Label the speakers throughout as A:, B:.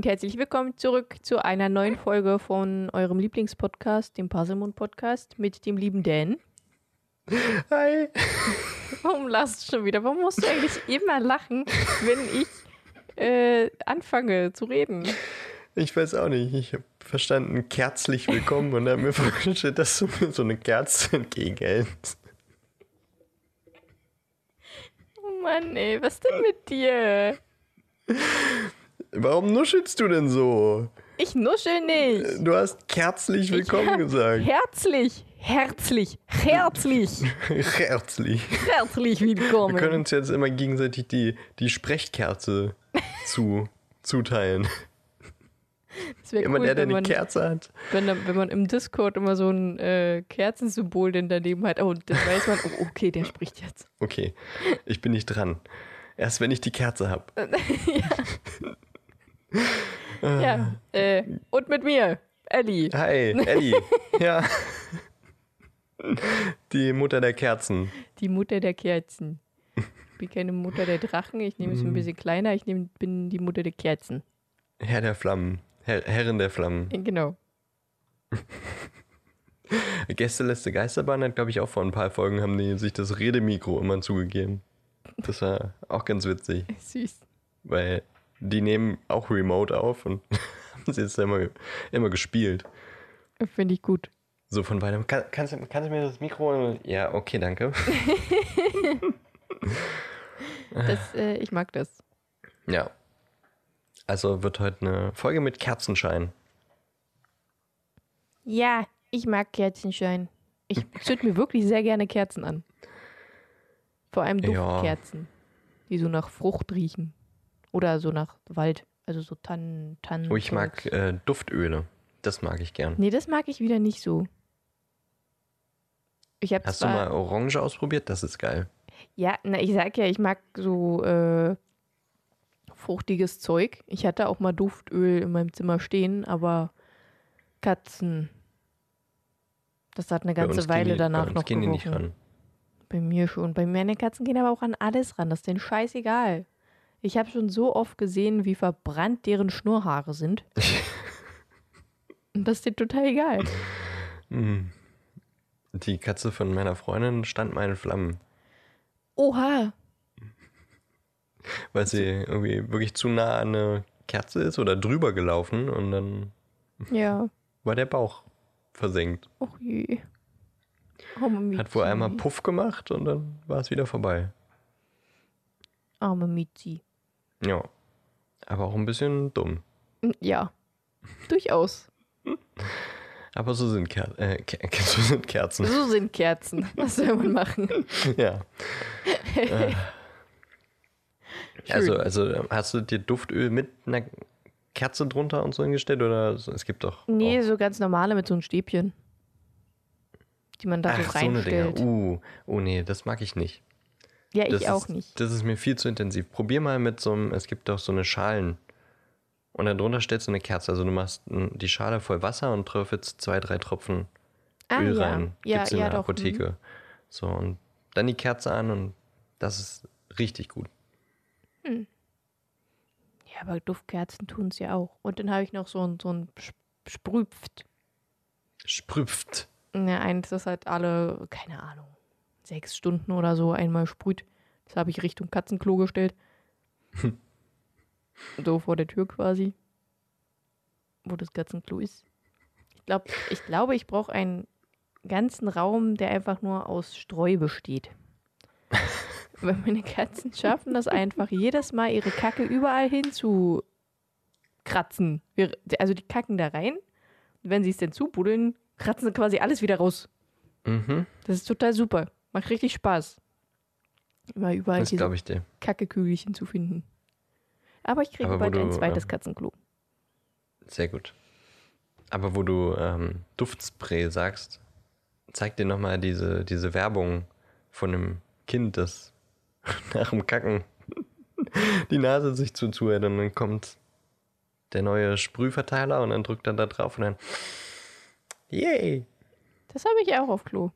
A: Und herzlich willkommen zurück zu einer neuen Folge von eurem Lieblingspodcast, dem Puzzlemund Podcast mit dem lieben Dan.
B: Hi.
A: Warum lachst du schon wieder? Warum musst du eigentlich immer lachen, wenn ich äh, anfange zu reden?
B: Ich weiß auch nicht. Ich habe verstanden, kerzlich willkommen und habe mir vorgestellt, dass du mir so eine Kerze entgegenhältst.
A: Oh Mann, ey, was denn mit dir?
B: Warum nuschelst du denn so?
A: Ich nuschel nicht.
B: Du hast kerzlich willkommen gesagt.
A: Herzlich, herzlich, herzlich,
B: Herzlich.
A: herzlich
B: Wir können
A: willkommen.
B: uns jetzt immer gegenseitig die, die Sprechkerze zu, zuteilen.
A: Das wäre
B: Immer
A: cool,
B: der, der
A: wenn,
B: eine
A: man,
B: Kerze hat.
A: wenn, wenn man im Discord immer so ein äh, Kerzensymbol denn daneben hat. Oh, dann weiß man, oh, okay, der spricht jetzt.
B: Okay, ich bin nicht dran. Erst wenn ich die Kerze habe.
A: Ja, äh, und mit mir, Ellie.
B: Hi, Ellie. ja. Die Mutter der Kerzen.
A: Die Mutter der Kerzen. Ich bin keine Mutter der Drachen, ich nehme es ein bisschen kleiner, ich nehm, bin die Mutter der Kerzen.
B: Herr der Flammen. Herr, Herrin der Flammen.
A: Äh, Genau.
B: Gästeliste Geisterbahn hat, glaube ich, auch vor ein paar Folgen haben die sich das Redemikro immer zugegeben. Das war auch ganz witzig,
A: Süß.
B: weil die nehmen auch Remote auf und haben sie jetzt immer, immer gespielt.
A: Finde ich gut.
B: So von weitem. Kann, kannst, du- kannst du mir das Mikro? Ja, okay, danke.
A: Das, äh, ich mag das.
B: Ja. Also wird heute eine Folge mit Kerzenschein.
A: Ja, ich mag Kerzenschein. Ich zünd mir wirklich sehr gerne Kerzen an. Vor allem
B: Ja.
A: Duftkerzen, die so nach Frucht riechen. Oder so nach Wald. Also so Tannen, Tannen.
B: Oh, ich mag äh, Duftöle. Das mag ich gern.
A: Nee, das mag ich wieder nicht so. Ich habe
B: Hast du mal Orange ausprobiert? Das ist geil.
A: Ja, na, ich sag ja, ich mag so äh, fruchtiges Zeug. Ich hatte auch mal Duftöl in meinem Zimmer stehen, aber Katzen. Das hat eine ganze Weile
B: die,
A: danach
B: bei uns
A: noch
B: gehen die nicht ran.
A: Bei mir schon. Bei meine Katzen gehen aber auch an alles ran. Das ist denen scheißegal. Ich habe schon so oft gesehen, wie verbrannt deren Schnurrhaare sind. Und das ist denen total egal.
B: Mhm. Die Katze von meiner Freundin stand mal in Flammen,
A: Oha.
B: weil sie irgendwie wirklich zu nah an eine Kerze ist oder drüber gelaufen und dann
A: Ja.
B: war der Bauch versenkt.
A: Och je. Arme
B: Hat wohl einmal Puff gemacht und dann war es wieder vorbei.
A: Arme Miezi.
B: Ja. Aber auch ein bisschen dumm.
A: Ja. Durchaus.
B: Aber so sind, Ker äh, Ker so sind Kerzen.
A: So sind Kerzen. Was soll man machen?
B: ja. äh. Also, also hast du dir Duftöl mit einer Kerze drunter und so hingestellt? Oder es gibt doch.
A: Nee,
B: auch-
A: so ganz normale mit so einem Stäbchen. Die man da so
B: Ach, so eine Dinger.
A: reinstellt.
B: Uh, oh nee, das mag ich nicht.
A: Ja, ich
B: Das
A: auch
B: ist,
A: nicht.
B: Das ist mir viel zu intensiv. Probier mal mit so einem, es gibt doch so eine Schalen. Und dann drunter stellst du eine Kerze. Also du machst die Schale voll Wasser und tröpfelst zwei, drei Tropfen
A: Ah,
B: Öl
A: ja.
B: rein.
A: Ja,
B: Gibt's in
A: ja,
B: der
A: doch. mhm.
B: Apotheke. So, und dann die Kerze an und das ist richtig gut.
A: Ja, aber Duftkerzen tun es ja auch. Und dann habe ich noch so ein, so ein Sp- Sprüpft.
B: Sprüpft.
A: Ja, eins, das halt alle, keine Ahnung, sechs Stunden oder so einmal sprüht. Das habe ich Richtung Katzenklo gestellt. so vor der Tür quasi. Wo das Katzenklo ist. Ich, glaub, ich glaube, ich brauche einen ganzen Raum, der einfach nur aus Streu besteht. Weil meine Katzen schaffen das einfach, jedes Mal ihre Kacke überall hin zu kratzen. Wir- Also die kacken da rein. Und wenn sie es denn zubuddeln, kratzen sie quasi alles wieder raus.
B: Mhm,
A: Das ist total super. Macht richtig Spaß. Immer überall
B: das
A: diese. Kackekügelchen zu finden. Aber ich kriege bald ein
B: du,
A: zweites
B: ähm,
A: Katzenklo.
B: Sehr gut. Aber wo du ähm, Duftspray sagst, zeig dir nochmal diese, diese Werbung von einem Kind, das nach dem Kacken die Nase sich zuzuhält und dann kommt der neue Sprühverteiler und dann drückt er da drauf und dann Yay!
A: Das habe ich auch auf Klo.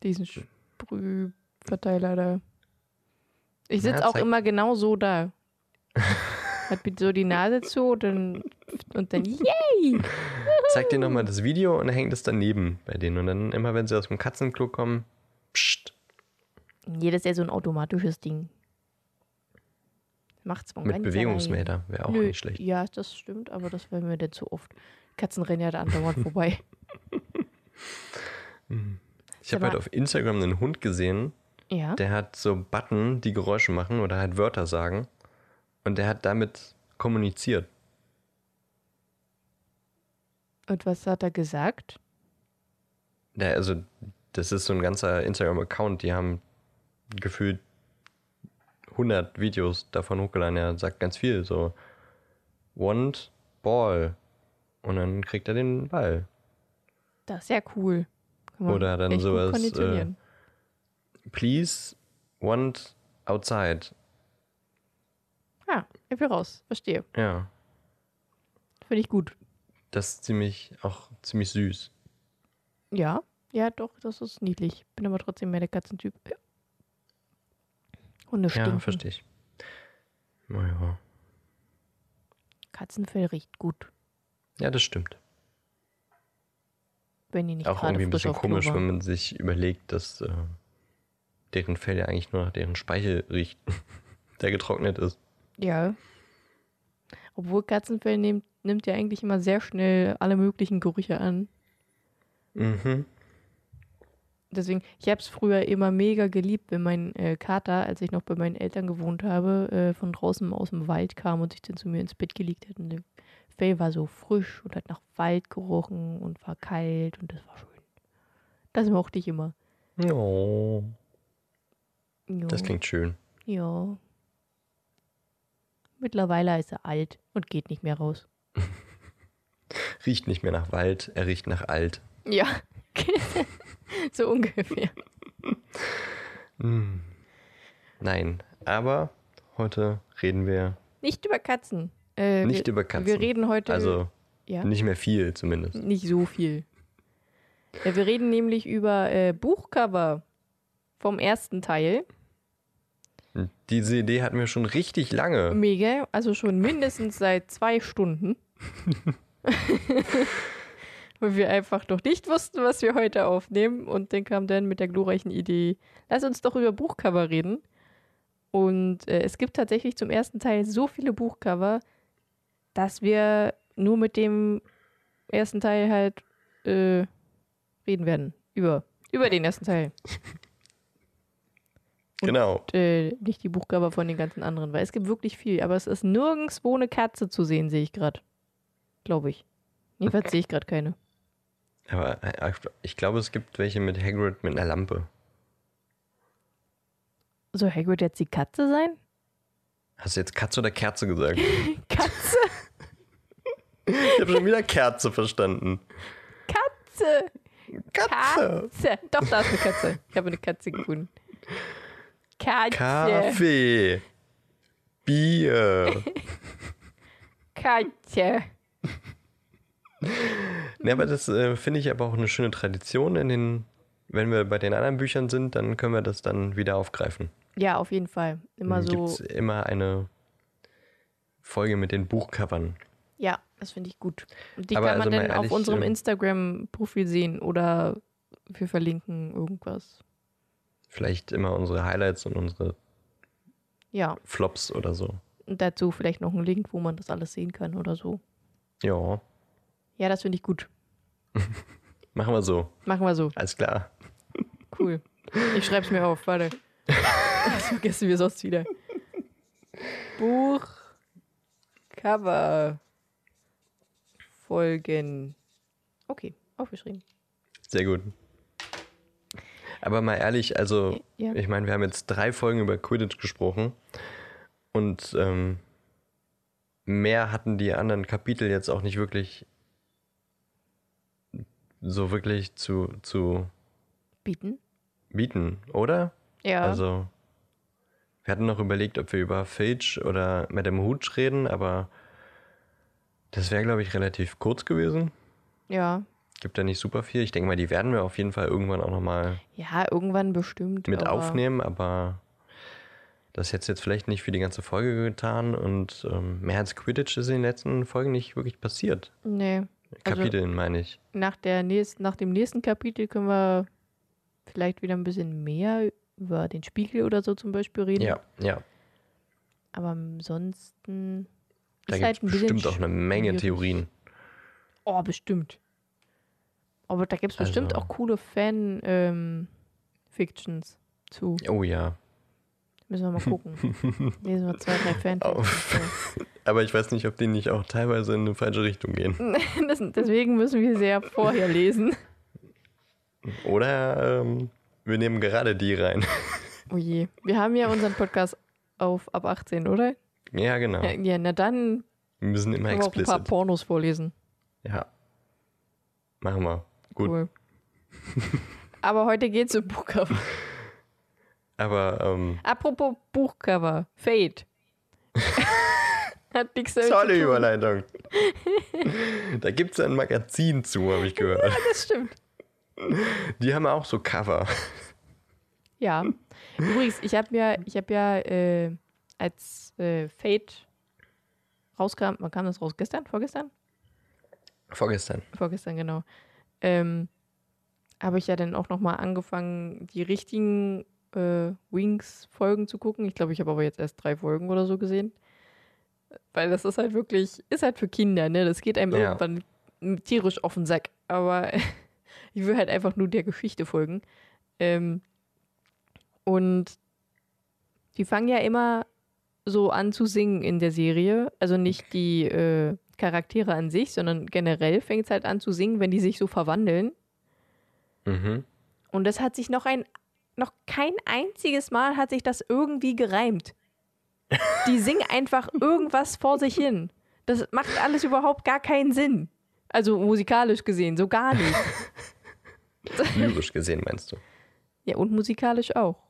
A: Diesen Sprühverteiler da. Ich sitze auch immer genau so da. hat so die Nase zu und dann, und dann yay!
B: Zeig dir nochmal das Video und dann hängt es daneben bei denen. Und dann immer, wenn sie aus dem Katzenklo kommen, pst,
A: Jedes ist ja so ein automatisches Ding. Macht's von
B: mit Bewegungsmelder. Wäre auch
A: Nö,
B: nicht schlecht.
A: Ja, das stimmt, aber das wäre mir denn zu oft. Katzen rennen ja da andauernd vorbei.
B: Ich habe halt auf Instagram einen Hund gesehen,
A: Ja.
B: der hat so Button, die Geräusche machen oder halt Wörter sagen. Und der hat damit kommuniziert.
A: Und was hat er gesagt?
B: Der, also, das ist so ein ganzer Instagram-Account, die haben gefühlt 100 Videos davon hochgeladen. Er sagt ganz viel, so Want Ball. Und dann kriegt er den Ball.
A: Das ist ja cool.
B: Oder dann sowas,
A: konditionieren.
B: Please want outside.
A: Ah, ich will raus. Verstehe.
B: Ja,
A: Finde ich gut.
B: das ist ziemlich, auch ziemlich süß.
A: Ja, ja, doch, das ist niedlich. Bin aber trotzdem mehr der Katzentyp. Ja. Hunde
B: Ja,
A: stinken.
B: verstehe ich. Naja.
A: Katzenfell riecht gut,
B: Ja, das stimmt.
A: Wenn die nicht
B: auch irgendwie ein bisschen komisch, wenn man sich überlegt, dass äh, deren Fell ja eigentlich nur nach deren Speichel riecht, der getrocknet ist.
A: Ja. Obwohl Katzenfell nimmt, nimmt ja eigentlich immer sehr schnell alle möglichen Gerüche an.
B: Mhm.
A: Deswegen, ich habe es früher immer mega geliebt, wenn mein äh, Kater, als ich noch bei meinen Eltern gewohnt habe, äh, von draußen aus dem Wald kam und sich dann zu mir ins Bett gelegt hat. Und Fell war so frisch und hat nach Wald gerochen und war kalt und das war schön. Das mochte ich immer.
B: Oh,
A: Ja.
B: das klingt schön.
A: Ja. Mittlerweile ist er alt und geht nicht mehr raus.
B: Riecht nicht mehr nach Wald, er riecht nach alt.
A: Ja. so ungefähr.
B: Hm. Nein, aber heute reden wir
A: Nicht über Katzen. Äh,
B: nicht
A: wir,
B: über Katzen.
A: Wir reden heute
B: also
A: ja,
B: nicht mehr viel zumindest.
A: nicht so viel. Ja, wir reden nämlich über äh, Buchcover vom ersten Teil.
B: Diese Idee hatten wir schon richtig lange.
A: Mega, also schon mindestens seit zwei Stunden. Weil wir einfach noch nicht wussten, was wir heute aufnehmen. Und dann kam dann mit der glorreichen Idee, lass uns doch über Buchcover reden. Und äh, es gibt tatsächlich zum ersten Teil so viele Buchcover, dass wir nur mit dem ersten Teil halt äh, reden werden. Über, über den ersten Teil.
B: Genau.
A: Und, äh, nicht die Buchcover von den ganzen anderen, weil es gibt wirklich viel. Aber es ist nirgendwo eine Katze zu sehen, sehe ich gerade. Glaube ich. Jedenfalls sehe ich gerade keine.
B: Aber äh, ich glaube, es gibt welche mit Hagrid mit einer Lampe.
A: Soll Hagrid jetzt die Katze sein?
B: Hast du jetzt Katze oder Kerze gesagt?
A: Katze?
B: Ich habe schon wieder Kerze verstanden.
A: Katze!
B: Katze.
A: Katze! Doch, da ist eine Katze. Ich habe eine Katze gefunden. Katze!
B: Kaffee. Bier.
A: Katze!
B: Ne, aber das äh, finde ich aber auch eine schöne Tradition. In den, wenn wir bei den anderen Büchern sind, dann können wir das dann wieder aufgreifen.
A: Ja, auf jeden Fall. Immer
B: Dann
A: so.
B: gibt's immer eine Folge mit den Buchcovern.
A: Ja, das finde ich gut. Und die
B: Aber
A: kann man
B: also
A: dann auf unserem
B: ähm,
A: Instagram-Profil sehen oder wir verlinken irgendwas.
B: Vielleicht immer unsere Highlights und unsere
A: Ja,
B: Flops oder so.
A: und dazu vielleicht noch einen Link, wo man das alles sehen kann oder so.
B: Ja,
A: Ja, das finde ich gut.
B: machen wir so.
A: Machen wir so.
B: Alles klar.
A: Cool. Ich schreib's mir auf, warte. Das vergessen wir sonst wieder. Buch, Cover, Folgen. Okay, aufgeschrieben.
B: Sehr gut. Aber mal ehrlich, also
A: Ja.
B: ich meine, wir haben jetzt drei Folgen über Quidditch gesprochen und ähm, mehr hatten die anderen Kapitel jetzt auch nicht wirklich so wirklich zu, zu
A: Bieten?
B: bieten, oder?
A: Ja.
B: Also wir hatten noch überlegt, ob wir über Filch oder Madame Hooch reden, aber das wäre, glaube ich, relativ kurz gewesen.
A: ja.
B: Gibt da nicht super viel. Ich denke mal, die werden wir auf jeden Fall irgendwann auch nochmal
A: Ja, irgendwann bestimmt.
B: mit
A: aber
B: aufnehmen, aber Das hätte jetzt vielleicht nicht für die ganze Folge getan und ähm, mehr als Quidditch ist in den letzten Folgen nicht wirklich passiert.
A: Nee. Also-
B: Kapiteln meine ich.
A: Nach, der nächsten, nach dem nächsten Kapitel können wir vielleicht wieder ein bisschen mehr über den Spiegel oder so zum Beispiel reden.
B: Ja, ja.
A: Aber ansonsten
B: Da gibt
A: halt
B: bestimmt auch eine Menge. Theorien.
A: Oh, bestimmt. Aber da gibt es bestimmt
B: Also-
A: auch coole Fan-Fictions zu.
B: Oh ja.
A: Müssen wir mal gucken. Lesen wir zwei, drei Fan-Fictions.
B: Aber ich weiß nicht, ob die nicht auch teilweise in eine falsche Richtung gehen.
A: Das, deswegen müssen wir ja vorher lesen.
B: Oder ähm, wir nehmen gerade die rein.
A: Oh je. Wir haben ja unseren Podcast auf ab 18, oder?
B: Ja, genau.
A: Ja, ja na dann
B: Wir müssen immer
A: wir auch ein paar. Pornos vorlesen.
B: Ja. Machen wir. Gut.
A: Cool. Aber heute geht's um Buchcover.
B: Aber ähm,
A: Apropos Buchcover. Fate. Hat nichts damit
B: tolle. Überleitung. da gibt es ein Magazin zu, habe ich gehört.
A: Das stimmt.
B: Die haben auch so Cover.
A: Ja. Übrigens, ich habe ja, ich habe ja, äh, als äh, Fate rauskam, wann kam das raus? Gestern? Vorgestern?
B: Vorgestern.
A: Vorgestern, genau. Ähm, habe ich ja dann auch nochmal angefangen, die richtigen äh, Wings-Folgen zu gucken. Ich glaube, ich habe aber jetzt erst drei Folgen oder so gesehen. Weil das ist halt wirklich, ist halt für Kinder, ne? Das geht einem
B: Ja.
A: irgendwann tierisch auf den Sack. Aber ich will halt einfach nur der Geschichte folgen. Ähm, und die fangen ja immer so an zu singen in der Serie. Also nicht die äh, Charaktere an sich, sondern generell fängt es halt an zu singen, wenn die sich so verwandeln.
B: Mhm.
A: Und das hat sich noch ein, noch kein einziges Mal hat sich das irgendwie gereimt. Die singen einfach irgendwas vor sich hin. Das macht alles überhaupt gar keinen Sinn. Also musikalisch gesehen, so gar nicht.
B: Lyrisch gesehen, meinst du?
A: Ja, und musikalisch auch.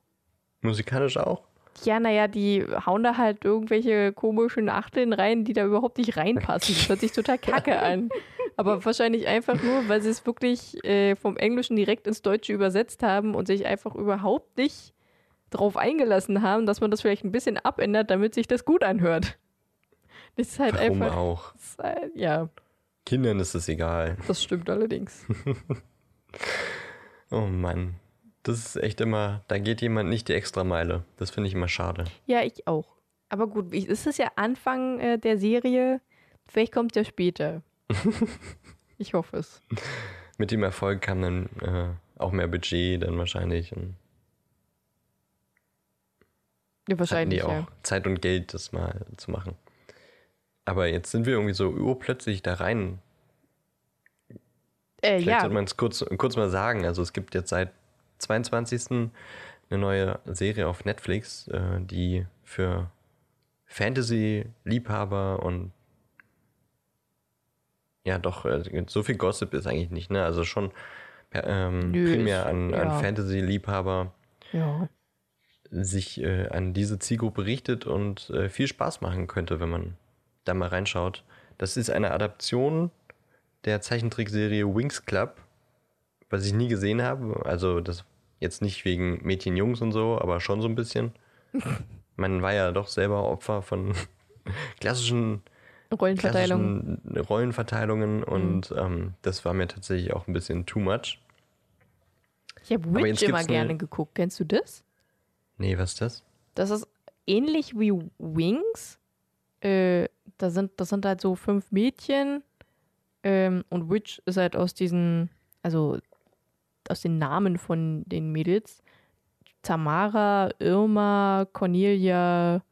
B: Musikalisch auch?
A: Ja, naja, die hauen da halt irgendwelche komischen Achteln rein, die da überhaupt nicht reinpassen. Das hört sich total kacke an. Aber wahrscheinlich einfach nur, weil sie es wirklich äh, vom Englischen direkt ins Deutsche übersetzt haben und sich einfach überhaupt nicht drauf eingelassen haben, dass man das vielleicht ein bisschen abändert, damit sich das gut anhört. Das ist halt
B: Warum
A: einfach.
B: auch?
A: Das ist halt, ja,
B: Kindern ist es egal.
A: das stimmt allerdings.
B: Oh Mann. Das ist echt immer, da geht jemand nicht die Extrameile. Das finde ich immer schade.
A: Ja, ich auch. Aber gut, ich- es ist ja Anfang äh, der Serie. Vielleicht kommt es ja später. ich hoffe es.
B: Mit dem Erfolg kam dann äh, auch mehr Budget dann wahrscheinlich.
A: Ja, wahrscheinlich,
B: die auch
A: ja.
B: Zeit und Geld, das mal zu machen. Aber jetzt sind wir irgendwie so urplötzlich da rein.
A: Äh,
B: Vielleicht
A: ja,
B: sollte man es kurz, kurz mal sagen. Also es gibt jetzt seit 22. eine neue Serie auf Netflix, äh, die für Fantasy-Liebhaber und ja doch, äh, so viel Gossip ist eigentlich nicht, ne? Also schon ähm,
A: Nö,
B: primär an,
A: ja.
B: an Fantasy-Liebhaber
A: ja.
B: sich äh, an diese Zielgruppe richtet und äh, viel Spaß machen könnte, wenn man da mal reinschaut. Das ist eine Adaption der Zeichentrickserie Wings Club, was ich nie gesehen habe. Also das jetzt nicht wegen Mädchen, Jungs und so, aber schon so ein bisschen. Man war ja doch selber Opfer von klassischen,
A: Rollenverteilung.
B: klassischen Rollenverteilungen und ähm, das war mir tatsächlich auch ein bisschen too much.
A: Ich habe Witch immer gerne geguckt. Kennst du das?
B: Nee, was ist das?
A: Das ist ähnlich wie Wings. Äh, da sind, das sind halt so fünf Mädchen. Ähm, und Witch ist halt aus diesen, also aus den Namen von den Mädels. Tamara, Irma, Cornelia,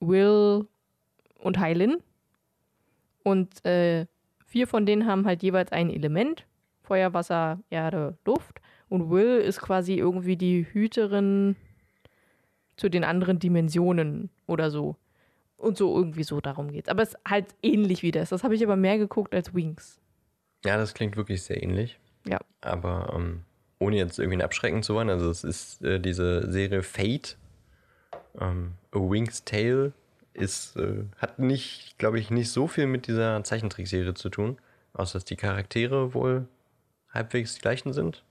A: Will und Heilin. Und äh, vier von denen haben halt jeweils ein Element. Feuer, Wasser, Erde, Luft. Und Will ist quasi irgendwie die Hüterin zu den anderen Dimensionen oder so. Und so irgendwie so darum geht's. Aber es ist halt ähnlich wie das. Das habe ich aber mehr geguckt als Wings.
B: Ja, das klingt wirklich sehr ähnlich.
A: Ja.
B: Aber ähm, ohne jetzt irgendwie abschrecken zu wollen, also es ist äh, diese Serie Fate, ähm, A Wing's Tale, ist, äh, hat nicht, glaube ich, nicht so viel mit dieser Zeichentrickserie zu tun, außer dass die Charaktere wohl halbwegs die gleichen sind.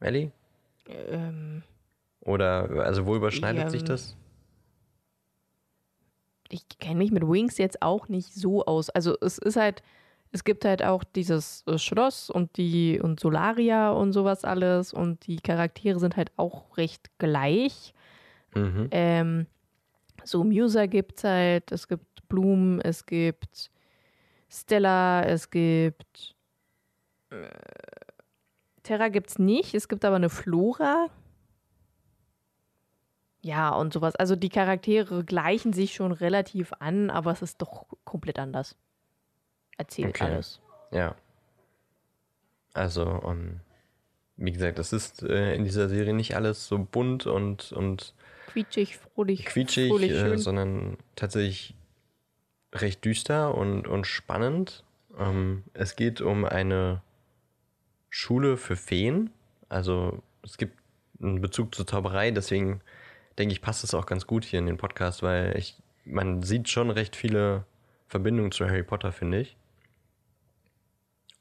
B: Ellie?
A: Ähm,
B: Oder, also wo überschneidet sich
A: Ähm,
B: das?
A: ich kenne mich mit Wings jetzt auch nicht so aus. Also es ist halt, es gibt halt auch dieses äh, Schloss und die und Solaria und sowas alles und die Charaktere sind halt auch recht gleich.
B: Mhm.
A: Ähm, so Muser gibt's halt, es gibt Bloom, es gibt Stella, es gibt äh, Terra gibt's nicht, es gibt aber eine Flora. Ja, und sowas. Also die Charaktere gleichen sich schon relativ an, aber es ist doch komplett anders. Erzählt
B: Okay.
A: alles.
B: Ja. Also, um, wie gesagt, das ist äh, in dieser Serie nicht alles so bunt und, und
A: Quietschig, fröhlich,
B: quietschig,
A: fröhlich
B: äh, sondern tatsächlich recht düster und, und spannend. Ähm, es geht um eine Schule für Feen. Also es gibt einen Bezug zur Zauberei, deswegen denke ich, passt es auch ganz gut hier in den Podcast, weil ich, man sieht schon recht viele Verbindungen zu Harry Potter, finde ich.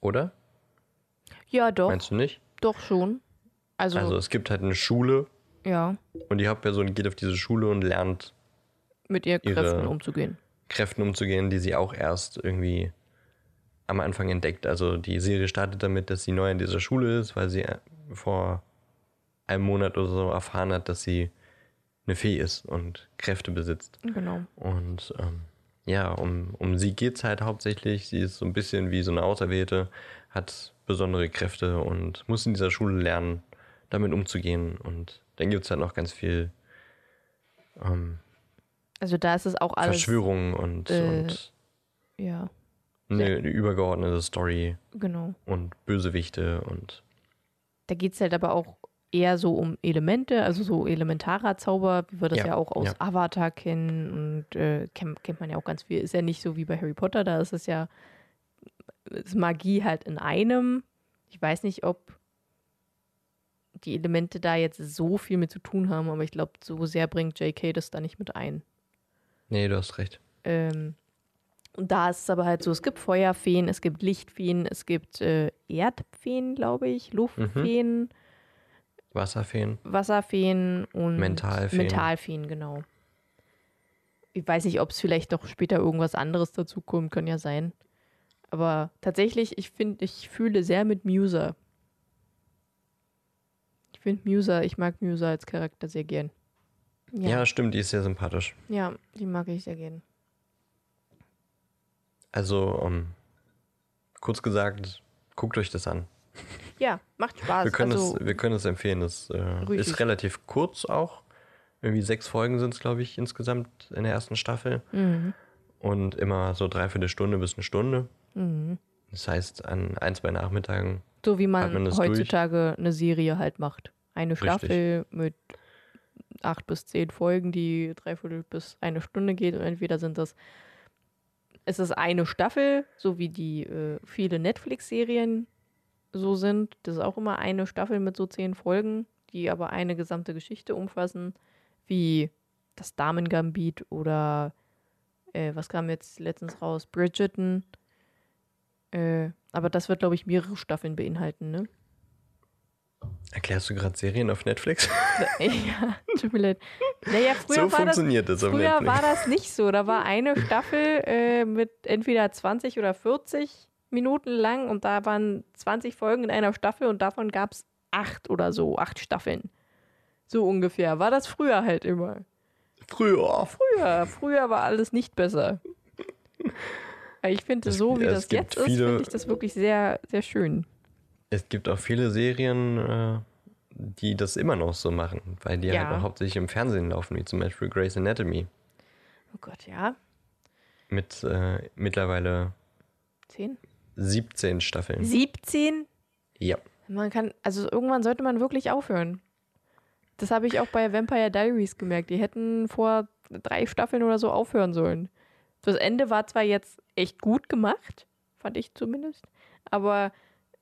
B: Oder?
A: ja, doch,
B: Meinst du nicht?
A: doch schon. Also,
B: Also es gibt halt eine Schule
A: ja,
B: und die Hauptperson geht auf diese Schule und lernt
A: mit ihr Kräften umzugehen.
B: Kräften umzugehen, die sie auch erst irgendwie am Anfang entdeckt. Also die Serie startet damit, dass sie neu in dieser Schule ist, weil sie äh, vor einem Monat oder so erfahren hat, dass sie eine Fee ist und Kräfte besitzt.
A: Genau.
B: Und ähm, ja, um, um sie geht es halt hauptsächlich. Sie ist so ein bisschen wie so eine Auserwählte, hat besondere Kräfte und muss in dieser Schule lernen, damit umzugehen. Und dann gibt es halt noch ganz viel ähm,
A: Also da ist es auch alles.
B: Verschwörungen und,
A: äh,
B: und
A: Ja,
B: eine, eine übergeordnete Story
A: genau.
B: und Bösewichte und
A: Da geht es halt aber auch eher so um Elemente, also so elementarer Zauber, wie wir das ja,
B: Ja,
A: auch aus
B: ja.
A: Avatar kennen und äh, kennt, kennt man ja auch ganz viel. Ist ja nicht so wie bei Harry Potter, da ist es ja ist Magie halt in einem. Ich weiß nicht, ob die Elemente da jetzt so viel mit zu tun haben, aber ich glaube, so sehr bringt J.K. das da nicht mit ein.
B: nee, du hast recht.
A: Ähm, und da ist es aber halt so, es gibt Feuerfeen, es gibt Lichtfeen, es gibt äh, Erdfeen, glaube ich, Luftfeen,
B: Wasserfeen.
A: Wasserfeen und
B: Mentalfeen.
A: Mentalfeen, genau. Ich weiß nicht, ob es vielleicht noch später irgendwas anderes dazu kommt, kann ja sein. Aber tatsächlich, ich finde, ich fühle sehr mit Muser. Ich finde Muser, ich mag Muser als Charakter sehr gern.
B: Ja.
A: Ja,
B: stimmt, die ist sehr sympathisch.
A: ja, die mag ich sehr gern.
B: Also, um, kurz gesagt, guckt euch das an.
A: Ja, macht Spaß.
B: Wir können,
A: also,
B: es, wir können es empfehlen. Es äh,
A: Richtig.
B: ist relativ kurz auch. Irgendwie sechs Folgen sind es, glaube ich, insgesamt in der ersten Staffel.
A: mhm,
B: Und immer so dreiviertel Stunde bis eine Stunde.
A: mhm.
B: Das heißt, an ein, zwei Nachmittagen.
A: So wie man,
B: man
A: heutzutage eine Serie halt macht. Eine
B: Richtig.
A: Staffel mit acht bis zehn Folgen, die dreiviertel bis eine Stunde geht. Und entweder sind das, es ist eine Staffel, so wie die äh, viele Netflix-Serien so sind. Das ist auch immer eine Staffel mit so zehn Folgen, die aber eine gesamte Geschichte umfassen, wie das Damen-Gambit oder äh, was kam jetzt letztens raus? Bridgerton. Äh, aber das wird, glaube ich, mehrere Staffeln beinhalten, ne?
B: Erklärst du gerade Serien auf Netflix?
A: ja, tut mir leid. Naja, früher,
B: so
A: war, das,
B: funktioniert das, auf
A: früher
B: Netflix.
A: war das nicht so. Da war eine Staffel äh, mit entweder 20 oder 40 Minuten lang und da waren 20 Folgen in einer Staffel und davon gab es acht oder so, acht Staffeln. So ungefähr. War das früher halt immer.
B: Früher.
A: Früher, früher war alles nicht besser. Ich finde, so wie
B: es
A: das jetzt ist,
B: viele-
A: finde ich das wirklich sehr, sehr schön.
B: Es gibt auch viele Serien, äh, die das immer noch so machen, weil die
A: Ja.
B: halt auch hauptsächlich im Fernsehen laufen, wie zum Beispiel Grey's Anatomy.
A: Oh Gott, ja.
B: Mit äh, mittlerweile
A: Zehn?
B: 17 Staffeln.
A: 17?
B: Ja.
A: Man kann, also irgendwann sollte man wirklich aufhören. Das habe ich auch bei Vampire Diaries gemerkt. Die hätten vor drei Staffeln oder so aufhören sollen. Das Ende war zwar jetzt echt gut gemacht, fand ich zumindest, aber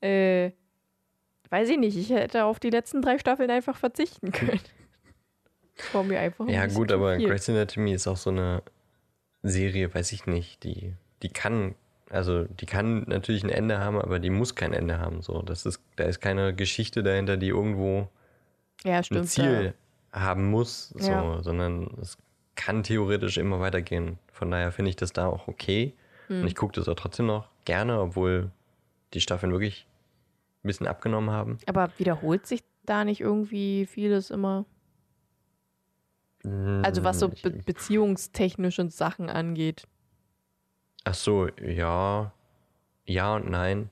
A: äh, weiß ich nicht, ich hätte auf die letzten drei Staffeln einfach verzichten können. Das war mir einfach ein
B: Ja, gut, aber. Grey's Anatomy ist auch so eine Serie, weiß ich nicht, die, die kann, also die kann natürlich ein Ende haben, aber die muss kein Ende haben. So, das ist, da ist keine Geschichte dahinter, die irgendwo
A: Ja,
B: ein
A: stimmt.
B: Ziel haben muss, so,
A: Ja.
B: sondern es kann theoretisch immer weitergehen. Von daher finde ich das da auch okay.
A: Hm.
B: Und ich gucke das auch trotzdem noch gerne, obwohl die Staffeln wirklich ein bisschen abgenommen haben.
A: Aber wiederholt sich da nicht irgendwie vieles immer? Also was so
B: Hm,
A: be beziehungstechnische Sachen angeht.
B: Ach so, ja. Ja und nein.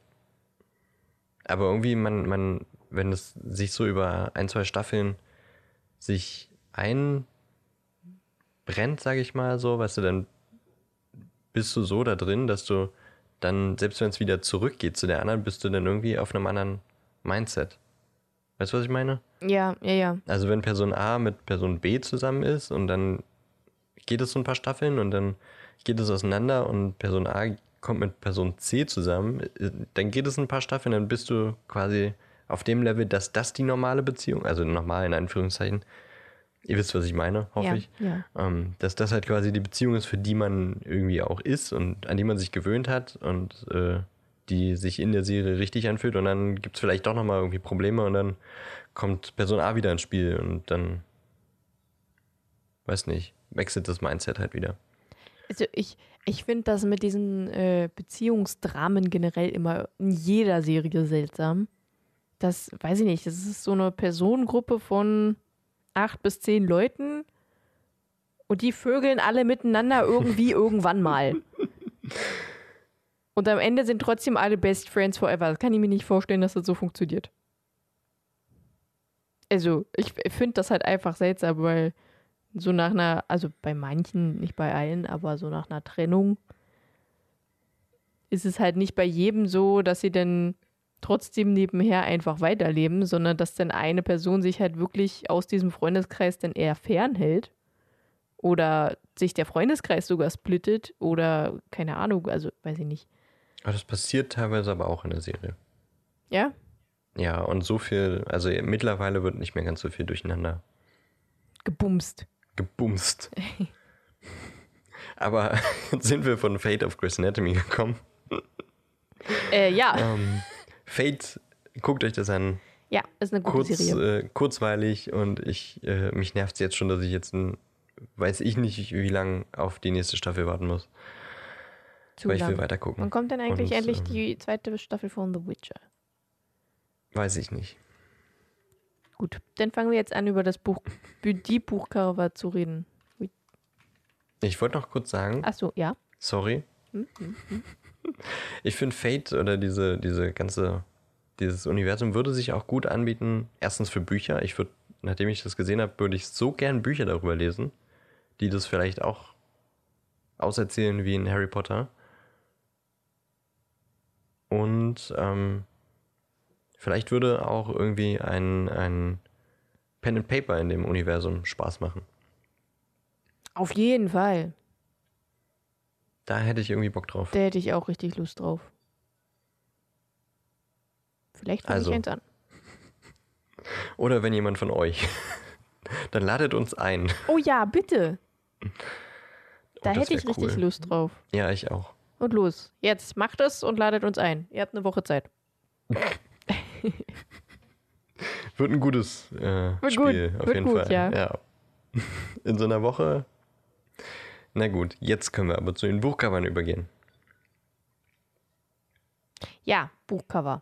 B: Aber irgendwie, man, man, wenn es sich so über ein, zwei Staffeln sich einbrennt, sage ich mal so, weißt du, dann bist du so da drin, dass du dann, selbst wenn es wieder zurückgeht zu der anderen, bist du dann irgendwie auf einem anderen Mindset. Weißt du, was ich meine?
A: Ja, ja, ja.
B: Also wenn Person A mit Person B zusammen ist und dann geht es so ein paar Staffeln und dann geht es auseinander und Person A kommt mit Person C zusammen, äh, dann geht es ein paar Staffeln, dann bist du quasi auf dem Level, dass das die normale Beziehung, also normal in Anführungszeichen, ihr wisst, was ich meine, hoffe
A: ja,
B: ich,
A: ja.
B: ähm, dass das halt quasi die Beziehung ist, für die man irgendwie auch ist und an die man sich gewöhnt hat und äh, die sich in der Serie richtig anfühlt und dann gibt es vielleicht doch nochmal irgendwie Probleme und dann kommt Person A wieder ins Spiel und dann, weiß nicht, wechselt das Mindset halt wieder.
A: Also ich, ich finde das mit diesen äh, Beziehungsdramen generell immer in jeder Serie seltsam. Das weiß ich nicht, das ist so eine Personengruppe von acht bis zehn Leuten und die vögeln alle miteinander irgendwie irgendwann mal. Und am Ende sind trotzdem alle Best Friends forever. Das kann ich mir nicht vorstellen, dass das so funktioniert. Also, ich finde das halt einfach seltsam, weil so nach einer, also bei manchen, nicht bei allen, aber so nach einer Trennung ist es halt nicht bei jedem so, dass sie dann trotzdem nebenher einfach weiterleben, sondern dass dann eine Person sich halt wirklich aus diesem Freundeskreis dann eher fernhält oder sich der Freundeskreis sogar splittet oder keine Ahnung, also weiß ich nicht.
B: Aber das passiert teilweise aber auch in der Serie.
A: Ja?
B: Ja, und so viel, also mittlerweile wird nicht mehr ganz so viel durcheinander
A: Gebumst.
B: Gebumst. aber jetzt sind wir von Fate of Grey's Anatomy gekommen.
A: Äh, ja.
B: Ähm, Fate, guckt euch das an.
A: Ja, ist eine gute
B: Kurz,
A: Serie.
B: äh, kurzweilig und ich, äh, mich nervt es jetzt schon, dass ich jetzt ein, weiß ich nicht, wie lange auf die nächste Staffel warten muss.
A: Zu
B: weil ich will weiter gucken.
A: Wann kommt denn eigentlich
B: Und,
A: endlich
B: ähm,
A: die zweite Staffel von The Witcher?
B: Weiß ich nicht.
A: Gut, dann fangen wir jetzt an, über das Buch, die Buchcover zu reden.
B: Ich wollte noch kurz sagen,
A: Achso, ja.
B: sorry.
A: Hm, hm, hm.
B: Ich finde Fate oder diese, diese ganze, dieses Universum würde sich auch gut anbieten. Erstens für Bücher. Ich würde, nachdem ich das gesehen habe, würde ich so gern Bücher darüber lesen, die das vielleicht auch auserzählen wie in Harry Potter. Und ähm, vielleicht würde auch irgendwie ein, ein Pen and Paper in dem Universum Spaß machen.
A: Auf jeden Fall.
B: Da hätte ich irgendwie Bock drauf.
A: Da hätte ich auch richtig Lust drauf. Vielleicht fange
B: Also.
A: ich eins an.
B: Oder wenn jemand von euch, dann ladet uns ein.
A: Oh ja, bitte. Da
B: Oh,
A: hätte ich
B: wär
A: richtig
B: cool.
A: Lust drauf.
B: Ja, ich auch.
A: Und los. Jetzt macht es und ladet uns ein. Ihr habt eine Woche Zeit.
B: Wird ein gutes äh,
A: Wird
B: Spiel,
A: gut,
B: auf
A: wird
B: jeden
A: gut,
B: Fall.
A: ja.
B: In so einer Woche. Na gut, jetzt können wir aber zu den Buchcovern übergehen.
A: Ja, Buchcover.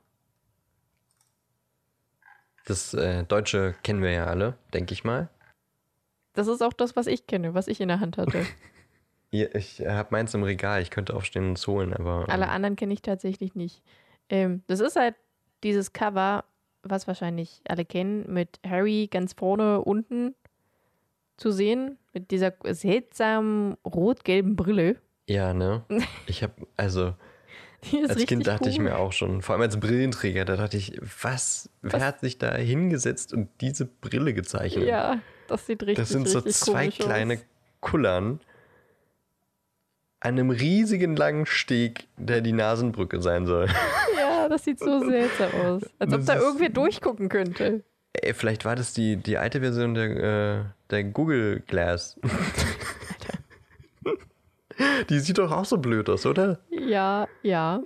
B: Das äh, Deutsche kennen wir ja alle, denke ich mal.
A: Das ist auch das, was ich kenne, was ich in der Hand hatte.
B: Hier, Ich habe meins im Regal, ich könnte aufstehen und es holen, aber. ähm,
A: Alle anderen kenne ich tatsächlich nicht. Ähm, das ist halt dieses Cover, was wahrscheinlich alle kennen, mit Harry ganz vorne unten zu sehen, mit dieser seltsamen rot-gelben Brille.
B: Ja, ne? Ich habe, also als Kind dachte ich
A: cool.
B: mir auch schon, vor allem als Brillenträger, da dachte ich, was? Wer
A: Was?
B: hat sich da hingesetzt und diese Brille gezeichnet?
A: Ja, das sieht richtig
B: Das sind so zwei kleine
A: Aus.
B: Kullern an einem riesigen langen Steg, der die Nasenbrücke sein soll.
A: Ja, das sieht so seltsam aus. Als ob
B: Das
A: da
B: ist-
A: irgendwer durchgucken könnte.
B: Ey, vielleicht war das die, die alte Version der, äh, der Google Glass. die sieht doch auch so blöd aus, oder?
A: Ja, ja.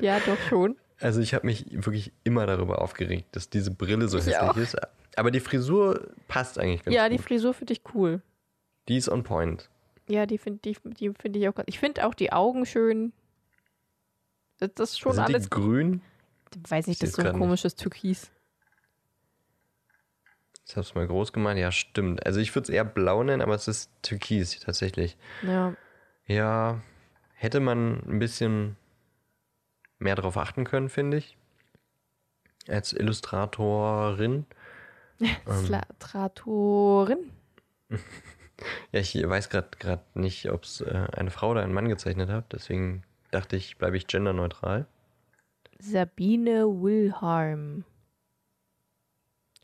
A: ja, doch schon.
B: Also ich habe mich wirklich immer darüber aufgeregt, dass diese Brille so
A: Ich
B: hässlich
A: auch.
B: ist. Aber die Frisur passt eigentlich ganz
A: ja,
B: gut.
A: die Frisur finde ich cool.
B: Die ist on point.
A: Ja, die finde die, die find ich auch ganz. Ich finde auch die Augen schön. Das, ist schon
B: Sind
A: alles.
B: die grün?
A: Weiß nicht,
B: Ich
A: das ist so ein
B: grad nicht.
A: komisches Türkis.
B: Ich hab's mal groß gemacht. Ja, stimmt. Also ich würde es eher blau nennen, aber es ist türkis tatsächlich.
A: Ja.
B: Ja, hätte man ein bisschen mehr darauf achten können, finde ich. Als Illustratorin. Ähm.
A: Slatratorin.
B: Ja, ich weiß gerade nicht, ob es äh, eine Frau oder ein Mann gezeichnet hat. Deswegen dachte ich, bleibe ich genderneutral.
A: Sabine Wilharm.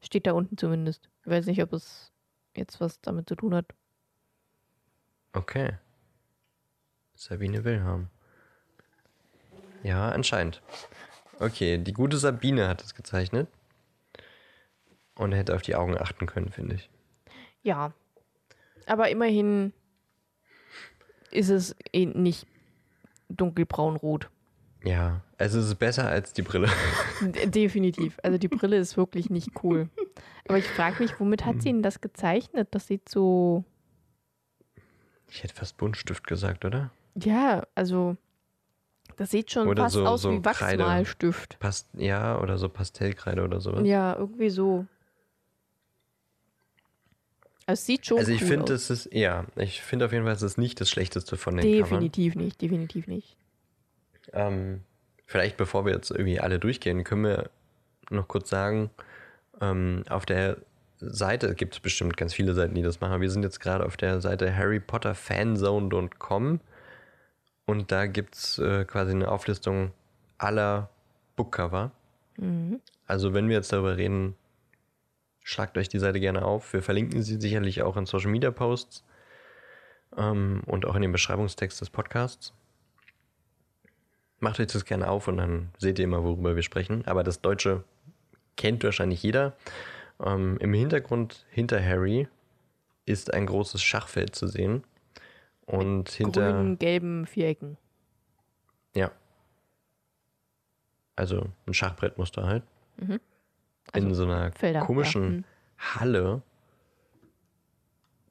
A: Steht da unten zumindest. Ich weiß nicht, ob es jetzt was damit zu tun hat.
B: Okay. Sabine Wilhelm. Ja, anscheinend. Okay, die gute Sabine hat es gezeichnet. Und hätte auf die Augen achten können, finde ich.
A: Ja. Aber immerhin ist es eh nicht dunkelbraun-rot.
B: Ja, also es ist besser als die Brille.
A: Definitiv. Also die Brille ist wirklich nicht cool. Aber ich frage mich, womit hat sie denn das gezeichnet? Das sieht so.
B: Ich hätte fast Buntstift gesagt, oder?
A: Ja, also. Das sieht schon
B: Oder
A: fast
B: so-
A: aus
B: so
A: wie
B: Kreide.
A: Wachsmalstift.
B: Past ja, oder so Pastellkreide oder sowas.
A: Ja, irgendwie so. Also es sieht schon
B: also ich
A: cool
B: finde, es ist, ja, ich finde auf jeden Fall, es ist nicht das Schlechteste von den Covern.
A: Definitiv nicht, definitiv nicht.
B: Ähm, vielleicht bevor wir jetzt irgendwie alle durchgehen, können wir noch kurz sagen, ähm, auf der Seite gibt es bestimmt ganz viele Seiten, die das machen. Wir sind jetzt gerade auf der Seite harrypotterfanzone.com und da gibt es äh, quasi eine Auflistung aller Bookcover.
A: Mhm.
B: Also wenn wir jetzt darüber reden, schlagt euch die Seite gerne auf. Wir verlinken sie sicherlich auch in Social Media Posts ähm, und auch in dem Beschreibungstext des Podcasts. Macht euch das gerne auf und dann seht ihr immer, worüber wir sprechen. Aber das Deutsche kennt wahrscheinlich jeder. Ähm, Im Hintergrund hinter Harry ist ein großes Schachfeld zu sehen. Und hinter.
A: Grünen, gelben Vierecken.
B: Ja. Also ein Schachbrettmuster halt.
A: Mhm.
B: In
A: Also
B: so einer komischen. Halle.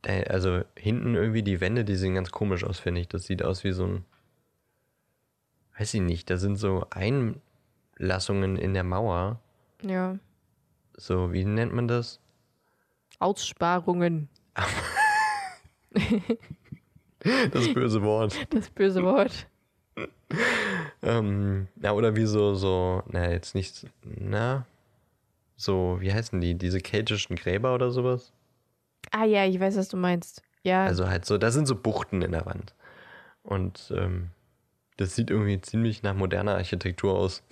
B: Äh, Also hinten irgendwie die Wände, die sehen ganz komisch aus, finde ich. Das sieht aus wie so ein. Weiß ich nicht, da sind so Einlassungen in der Mauer.
A: Ja.
B: So, wie nennt man das?
A: Aussparungen.
B: Das böse Wort.
A: Das böse Wort.
B: Ähm, ja, oder wie so, so, na, jetzt nicht, na, so, wie heißen die? Diese keltischen Gräber oder sowas?
A: Ah ja, ich weiß, was du meinst. Ja,
B: Also halt so, da sind so Buchten in der Wand. Und ähm, das sieht irgendwie ziemlich nach moderner Architektur aus.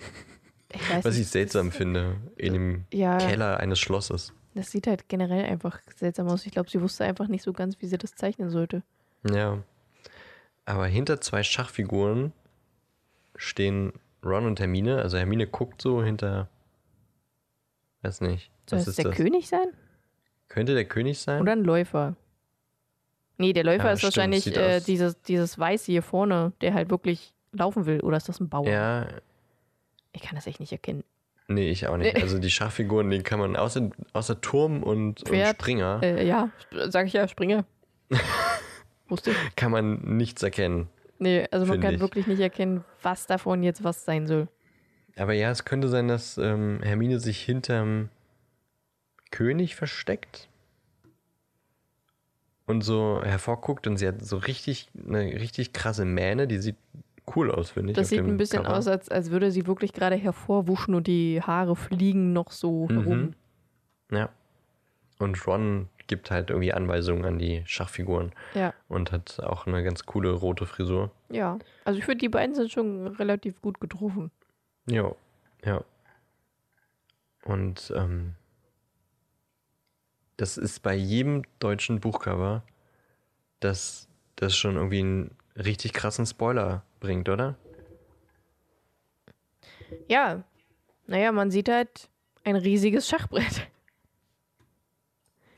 A: ich weiß
B: Was ich seltsam finde, in dem
A: Ja.
B: Keller eines Schlosses.
A: Das sieht halt generell einfach seltsam aus. Ich glaube, sie wusste einfach nicht so ganz, wie sie das zeichnen sollte.
B: Ja. Aber hinter zwei Schachfiguren stehen Ron und Hermine. Also Hermine guckt so hinter. Weiß nicht.
A: Soll es der
B: das?
A: König sein?
B: Könnte der König sein?
A: Oder ein Läufer? Nee, der Läufer
B: Ja,
A: ist
B: stimmt,
A: wahrscheinlich äh, dieses, dieses Weiße hier vorne, der halt wirklich laufen will. Oder ist das ein Bauer?
B: Ja,
A: Ich kann das echt nicht erkennen.
B: nee, ich auch nicht. Also die Schachfiguren, die kann man außer, außer Turm und, und
A: Pferd.
B: Springer,
A: Äh, ja, sag ich ja, Springer. Wusste ich.
B: kann man nichts erkennen.
A: Nee, also man kann
B: ich.
A: wirklich nicht erkennen, was davon jetzt was sein soll.
B: Aber ja, es könnte sein, dass ähm, Hermine sich hinterm König versteckt und so hervorguckt und sie hat so richtig eine richtig krasse Mähne, die sieht cool aus, finde ich.
A: Das sieht ein bisschen
B: Cover.
A: aus, als, als würde sie wirklich gerade hervorwuschen und die Haare fliegen noch so herum.
B: Mhm. Ja. Und Ron gibt halt irgendwie Anweisungen an die Schachfiguren
A: Ja,
B: und hat auch eine ganz coole rote Frisur.
A: ja. Also ich finde, die beiden sind schon relativ gut getroffen.
B: Ja, ja. Und ähm, das ist bei jedem deutschen Buchcover, dass das schon irgendwie einen richtig krassen Spoiler bringt, oder?
A: Ja, naja, man sieht halt ein riesiges Schachbrett.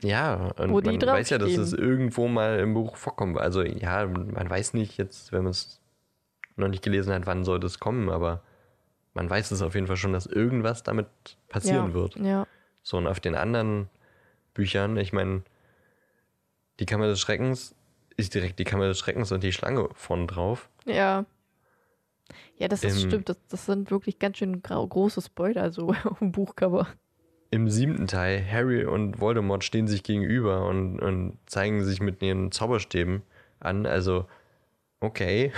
B: Ja, und man weiß ja, dass es irgendwo mal im Buch vorkommt. Also ja, man weiß nicht jetzt, wenn man es noch nicht gelesen hat, wann sollte es kommen, aber man weiß es auf jeden Fall schon, dass irgendwas damit passieren
A: ja,
B: wird.
A: Ja,
B: So, und auf den anderen Büchern. Ich meine, die Kammer des Schreckens ist direkt die Kammer des Schreckens und die Schlange von drauf.
A: Ja. Ja, das ist
B: Im-
A: stimmt. Das, das sind wirklich ganz schön große Spoiler so auf dem Buchcover.
B: Im siebten Teil, Harry und Voldemort stehen sich gegenüber und, und zeigen sich mit ihren Zauberstäben an. Also, okay.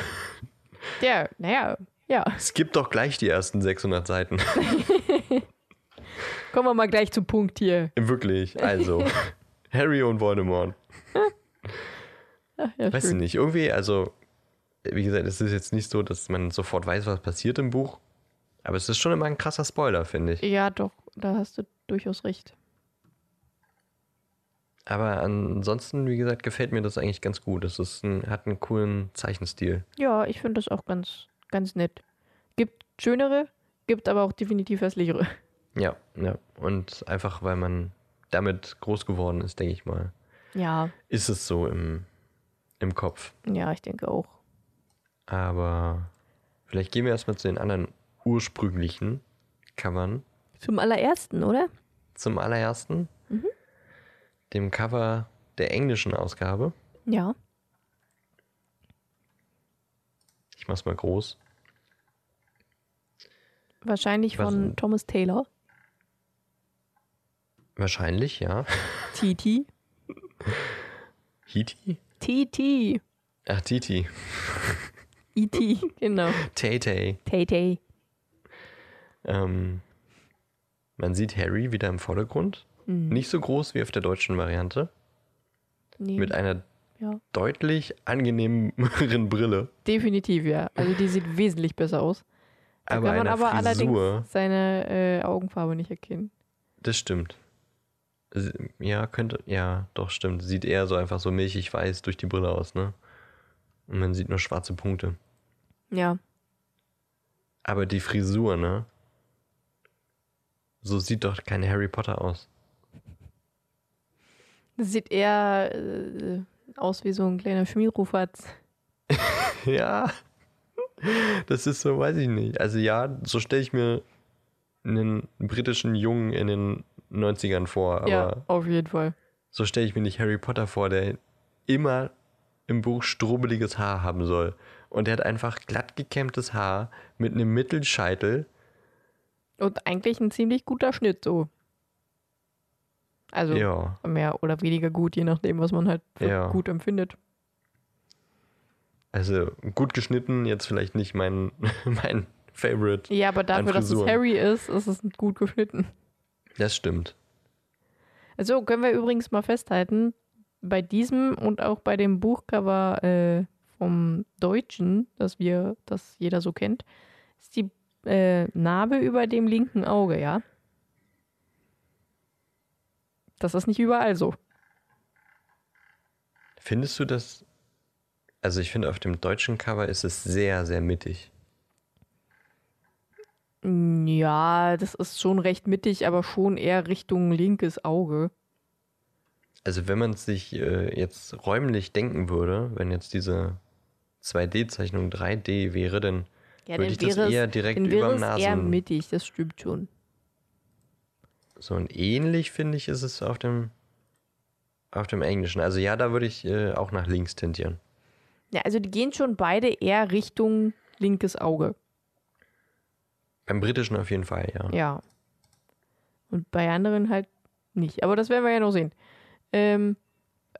A: Ja, naja, ja.
B: Es gibt doch gleich die ersten 600 Seiten.
A: Kommen wir mal gleich zum Punkt hier.
B: Wirklich. Also, Harry und Voldemort.
A: Ja,
B: Weiß ich nicht. Irgendwie, also, wie gesagt, es ist jetzt nicht so, dass man sofort weiß, was passiert im Buch. Aber es ist schon immer ein krasser Spoiler, finde ich.
A: Ja, doch, da hast du durchaus recht.
B: Aber ansonsten, wie gesagt, gefällt mir das eigentlich ganz gut. Es ist ein, hat einen coolen Zeichenstil.
A: Ja, ich finde das auch ganz, ganz nett. Gibt schönere, gibt aber auch definitiv hässlichere.
B: Ja, ja. Und einfach, weil man damit groß geworden ist, denke ich mal,
A: Ja,
B: ist es so im, im Kopf.
A: ja, ich denke auch.
B: Aber vielleicht gehen wir erstmal zu den anderen ursprünglichen Covern.
A: Zum allerersten, oder?
B: Zum allerersten, dem Cover der englischen Ausgabe.
A: Ja.
B: Ich mach's mal groß.
A: Wahrscheinlich
B: Was
A: von? Thomas Taylor.
B: Wahrscheinlich, ja.
A: TT.
B: Hiti?
A: TT.
B: Ach, Titi.
A: E.T. genau.
B: Tay-Tay.
A: Tay-Tay.
B: Ähm, man sieht Harry wieder im Vordergrund.
A: Mhm.
B: Nicht so groß wie auf der deutschen Variante.
A: Nee,
B: Mit einer
A: ja.
B: deutlich angenehmeren Brille.
A: Definitiv, ja. Also die sieht wesentlich besser aus. Da
B: Aber
A: kann man aber
B: Frisur.
A: allerdings seine äh, Augenfarbe nicht erkennen.
B: Das stimmt. Ja, könnte. Ja, doch, stimmt. Sieht eher so einfach so milchig weiß durch die Brille aus, ne? Und man sieht nur schwarze Punkte.
A: Ja.
B: Aber die Frisur, ne? So sieht doch kein Harry Potter aus.
A: Das sieht eher äh, aus wie so ein kleiner Schmierrufatz.
B: Ja. Das ist so, weiß ich nicht. Also ja, so stelle ich mir einen britischen Jungen in den 90ern vor, aber
A: Ja, auf jeden Fall.
B: so stelle ich mir nicht Harry Potter vor, der immer im Buch strubbeliges Haar haben soll. Und der hat einfach glatt gekämmtes Haar mit einem Mittelscheitel.
A: Und eigentlich ein ziemlich guter Schnitt so. Also
B: Ja.
A: mehr oder weniger gut, je nachdem, was man halt für
B: Ja.
A: gut empfindet.
B: Also gut geschnitten, jetzt vielleicht nicht mein, mein Favorite.
A: Ja, aber dafür, dass es. Harry ist, ist es gut geschnitten.
B: Das stimmt.
A: Also können wir übrigens mal festhalten, bei diesem und auch bei dem Buchcover äh, vom Deutschen, das wir, das jeder so kennt, ist die äh, Narbe über dem linken Auge, ja. Das ist nicht überall so.
B: Findest du das? Also ich finde, auf dem deutschen Cover ist es sehr, sehr mittig.
A: Ja, das ist schon recht mittig, aber schon eher Richtung linkes Auge.
B: Also wenn man es sich äh, jetzt räumlich denken würde, wenn jetzt diese 2D-Zeichnung 3D wäre, dann
A: Ja,
B: würde ich das eher direkt
A: dann
B: über
A: wäre
B: dem
A: es
B: Nasen.
A: eher mittig, das stimmt schon.
B: So und ähnlich finde ich ist es auf dem auf dem Englischen. Also ja, da würde ich äh, auch nach links tendieren.
A: Ja, also die gehen schon beide eher Richtung linkes Auge.
B: Beim britischen auf jeden Fall, ja.
A: Ja. Und bei anderen halt nicht. Aber das werden wir ja noch sehen. Ähm,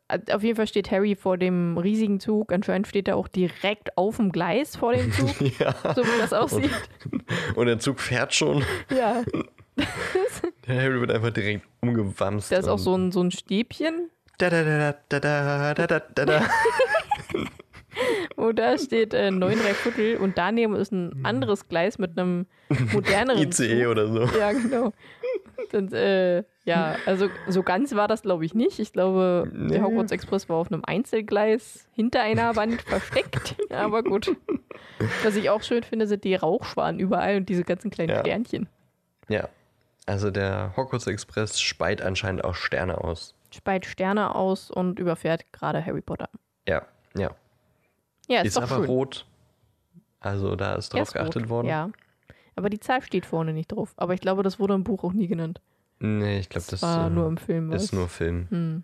A: äh, auf jeden Fall steht Harry vor dem riesigen Zug. Anscheinend steht er auch direkt auf dem Gleis vor dem Zug,
B: ja.
A: so wie das aussieht.
B: Und, und, der Zug fährt schon.
A: Ja.
B: Harry wird einfach direkt umgewamst.
A: Da ist auch so ein, so ein Stäbchen.
B: Da, da, da, da, da, da, da, da
A: wo da steht äh, 9 3 Viertel und daneben ist ein anderes Gleis mit einem moderneren
B: ICE oder so.
A: Ja, genau. Und, äh, ja, also so ganz war das, glaube ich, nicht. Ich glaube, der
B: Nee.
A: Hogwarts Express war auf einem Einzelgleis hinter einer Wand versteckt. Aber gut. Was ich auch schön finde, sind die Rauchschwanen überall und diese ganzen kleinen
B: Ja.
A: Sternchen.
B: Ja. Also der Hogwarts Express speit anscheinend auch Sterne aus.
A: Speit Sterne aus und überfährt gerade Harry Potter.
B: Ja, ja.
A: Ja, ist,
B: Ist, aber
A: schön.
B: rot. Also da ist drauf
A: ist
B: geachtet
A: rot,
B: worden.
A: Ja. Aber die Zahl steht vorne nicht drauf. Aber ich glaube, das wurde im Buch auch nie genannt.
B: Nee, ich glaube,
A: Das, war
B: äh,
A: nur im Film was.
B: ist nur Film.
A: Hm.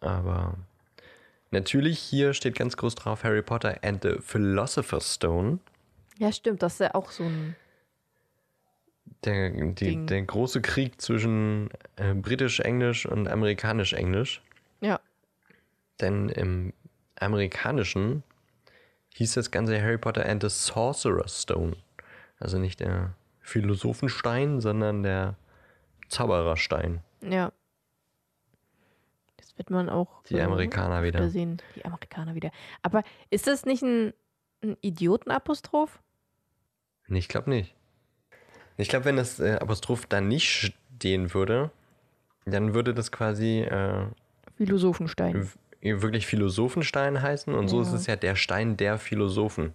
B: Aber natürlich hier steht ganz groß drauf Harry Potter and the Philosopher's Stone.
A: Ja, stimmt, das ist ja auch so ein.
B: Der, die, der große Krieg zwischen äh, britisch-englisch und amerikanisch-englisch.
A: Ja.
B: Denn im amerikanischen hieß das Ganze Harry Potter and the Sorcerer's Stone. Also nicht der Philosophenstein, sondern der Zaubererstein.
A: Ja. Das wird man auch.
B: Die Amerikaner wieder.
A: sehen. Die Amerikaner wieder. Aber ist das nicht ein, ein Idiotenapostroph?
B: Ich glaube nicht. Ich glaube, wenn das äh, Apostroph da nicht stehen würde, dann würde das quasi äh,
A: Philosophenstein.
B: Wirklich Philosophenstein heißen. Und so ist
A: Ja.
B: es ja der Stein der Philosophen.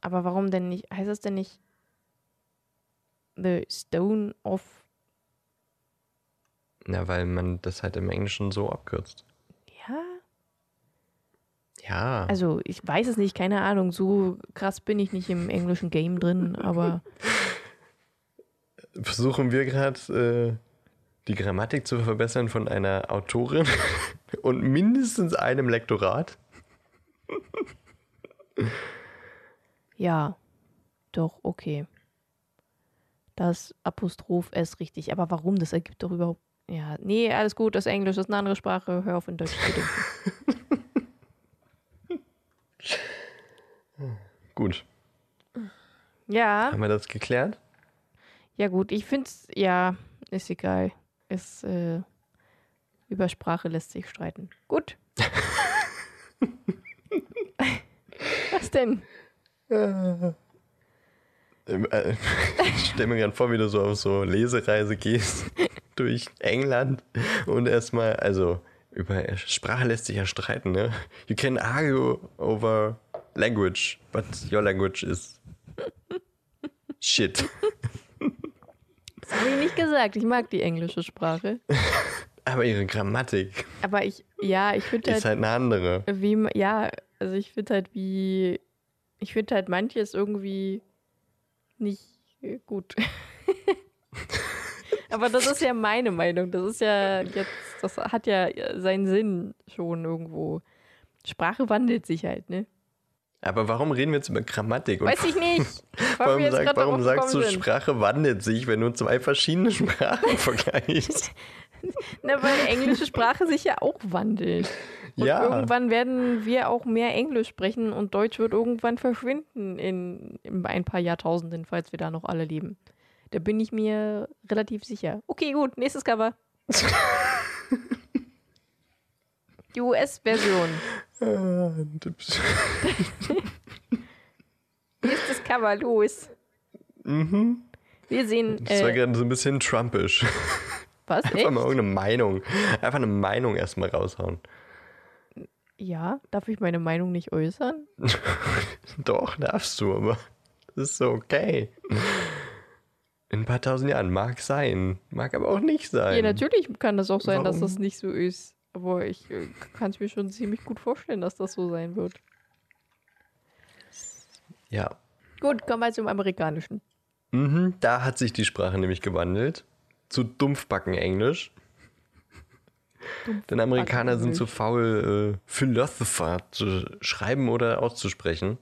A: Aber warum denn nicht? Heißt das denn nicht The Stone of.
B: Ja, weil man das halt im Englischen so abkürzt.
A: Ja?
B: Ja.
A: Also, ich weiß es nicht, keine Ahnung. So krass bin ich nicht im englischen Game drin, aber.
B: versuchen wir gerade äh, die Grammatik zu verbessern von einer Autorin und mindestens einem Lektorat.
A: Ja, doch, okay. Das Apostroph S richtig. Aber warum? Das ergibt doch überhaupt. Ja, nee, alles gut, das Englisch ist eine andere Sprache. Hör auf in Deutsch zu denken.
B: Gut,
A: Ja,
B: haben wir das geklärt?
A: ja gut, ich find's, ja, ist egal. Ist, äh, über Sprache lässt sich streiten. Gut. Was denn?
B: Ich stelle mir gerade vor, wie du so auf so Lesereise gehst durch England und erstmal, also über Sprache lässt sich ja streiten, ne? You can argue over language, but your language is shit.
A: Das habe ich nicht gesagt. Ich mag die englische Sprache.
B: Aber ihre Grammatik
A: Aber ich, ja, ich finde
B: ist
A: halt,
B: halt eine andere.
A: wie, ja, also ich finde halt wie, ich finde halt manches irgendwie nicht äh, gut. Aber das ist ja meine Meinung. Das ist ja jetzt, das hat ja seinen Sinn schon irgendwo. Sprache wandelt sich halt, ne?
B: Aber warum reden wir jetzt über Grammatik?
A: Weiß ich nicht. Warum,
B: sag, warum sagst du. Sprache wandelt sich, wenn du zwei verschiedene Sprachen vergleichst?
A: Na, weil englische Sprache sich ja auch wandelt. Und
B: Ja.
A: irgendwann werden wir auch mehr Englisch sprechen und Deutsch wird irgendwann verschwinden in, in ein paar Jahrtausenden, falls wir da noch alle leben. Da bin ich mir relativ sicher. Okay, gut, nächstes Cover. Die US-Version. Nächstes Cover, los.
B: mhm.
A: Wir sehen.
B: Das war
A: Äh,
B: gerade so ein bisschen trumpisch.
A: Was?
B: Einfach
A: Echt?
B: mal irgendeine Meinung. Einfach eine Meinung erstmal raushauen.
A: Ja, darf ich meine Meinung nicht äußern?
B: Doch, darfst du, aber das ist so okay. In ein paar tausend Jahren mag sein, mag aber auch nicht sein.
A: Ja, natürlich kann das auch sein, dass
B: Warum?
A: das nicht so ist. Aber ich äh, kann es mir schon ziemlich gut vorstellen, dass das so sein wird.
B: Ja.
A: Gut, kommen wir zum Amerikanischen.
B: Mhm, da hat sich die Sprache nämlich gewandelt. Zu Dumpfbacken Englisch. Denn Amerikaner sind zu faul, äh, Philosopher zu schreiben oder auszusprechen.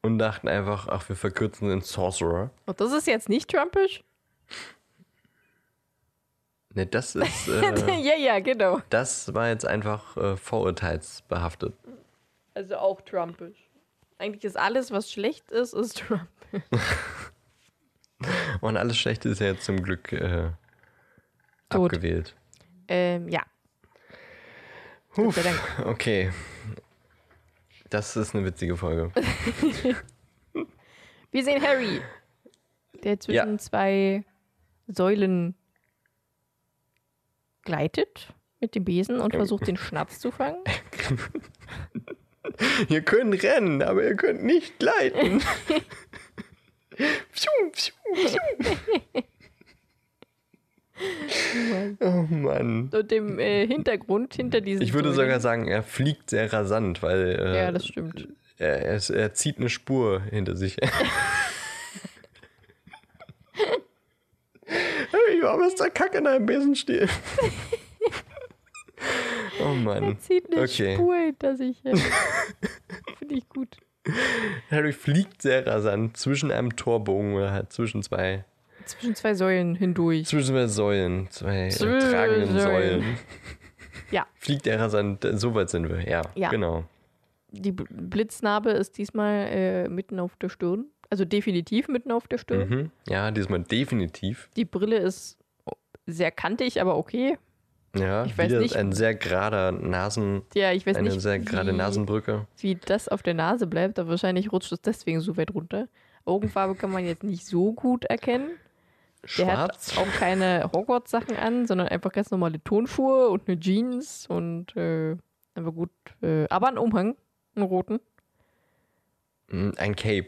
B: Und dachten einfach, ach, wir verkürzen in Sorcerer.
A: Und das ist jetzt nicht Trumpisch?
B: Ne, das ist, äh,
A: ja, ja, genau.
B: das war jetzt einfach äh, vorurteilsbehaftet.
A: Also auch Trumpisch. Eigentlich ist alles, was schlecht ist, ist Trump.
B: Und alles Schlechte ist ja jetzt zum Glück äh,
A: Tot.
B: abgewählt.
A: Ähm, ja.
B: Huf, okay. Das ist eine witzige Folge.
A: Wir sehen Harry, der zwischen
B: Ja.
A: zwei Säulen gleitet mit dem Besen und versucht, den Schnaps zu fangen.
B: Ihr könnt rennen, aber ihr könnt nicht gleiten. Pfiou, pfiou, pfiou. oh Mann.
A: Und im äh, Hintergrund, hinter diesen
B: Ich würde sogar sagen, er fliegt sehr rasant, weil äh,
A: Ja, das stimmt.
B: er, er, er zieht eine Spur hinter sich. Harry, warum ist da Kack in deinem Besenstiel? oh Mann.
A: Er zieht eine
B: Okay.
A: Spur hinter sich her. Finde ich gut.
B: Harry fliegt sehr rasant zwischen einem Torbogen oder halt zwischen zwei,
A: Zwischen zwei Säulen hindurch.
B: zwischen zwei Säulen, zwei tragenden
A: Säulen.
B: Säulen.
A: Ja.
B: Fliegt er rasant, so weit sind wir, ja.
A: Ja.
B: Genau.
A: Die Blitznarbe ist diesmal äh, mitten auf der Stirn. Also definitiv mitten auf der Stirn.
B: Mhm. Ja, diesmal definitiv.
A: Die Brille ist sehr kantig, aber okay.
B: Ja,
A: Ich weiß
B: wieder
A: nicht-
B: ein sehr gerader Nasen,
A: Ja, ich weiß
B: eine
A: nicht,
B: sehr gerade
A: wie,
B: Nasenbrücke.
A: wie das auf der Nase bleibt, aber wahrscheinlich rutscht es deswegen so weit runter. Augenfarbe kann man jetzt nicht so gut erkennen. Der
B: Schwarz.
A: hat auch keine Hogwarts-Sachen an, sondern einfach ganz normale Tonschuhe und eine Jeans und äh, einfach gut, äh, aber einen Umhang, einen roten,
B: Mm, Ein Cape.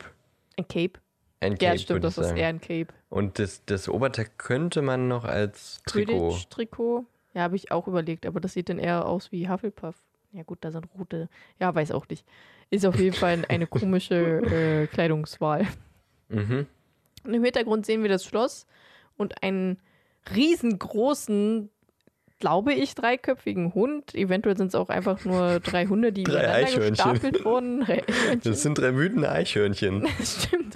A: ein Cape.
B: Ein Cape,
A: Ja, stimmt, das ist eher ein Cape.
B: Und das, das Oberteil könnte man noch als Trikot.
A: Quidditch-Trikot. Ja, habe ich auch überlegt, aber das sieht dann eher aus wie Hufflepuff. Ja gut, da sind rote. Ja, weiß auch nicht. Ist auf jeden Fall eine komische äh, Kleidungswahl.
B: Mhm.
A: Und im Hintergrund sehen wir das Schloss und einen riesengroßen, glaube ich, dreiköpfigen Hund. Eventuell sind es auch einfach nur drei Hunde, die
B: Drei
A: gestapelt wurden.
B: Das sind drei wütende Eichhörnchen.
A: Das stimmt.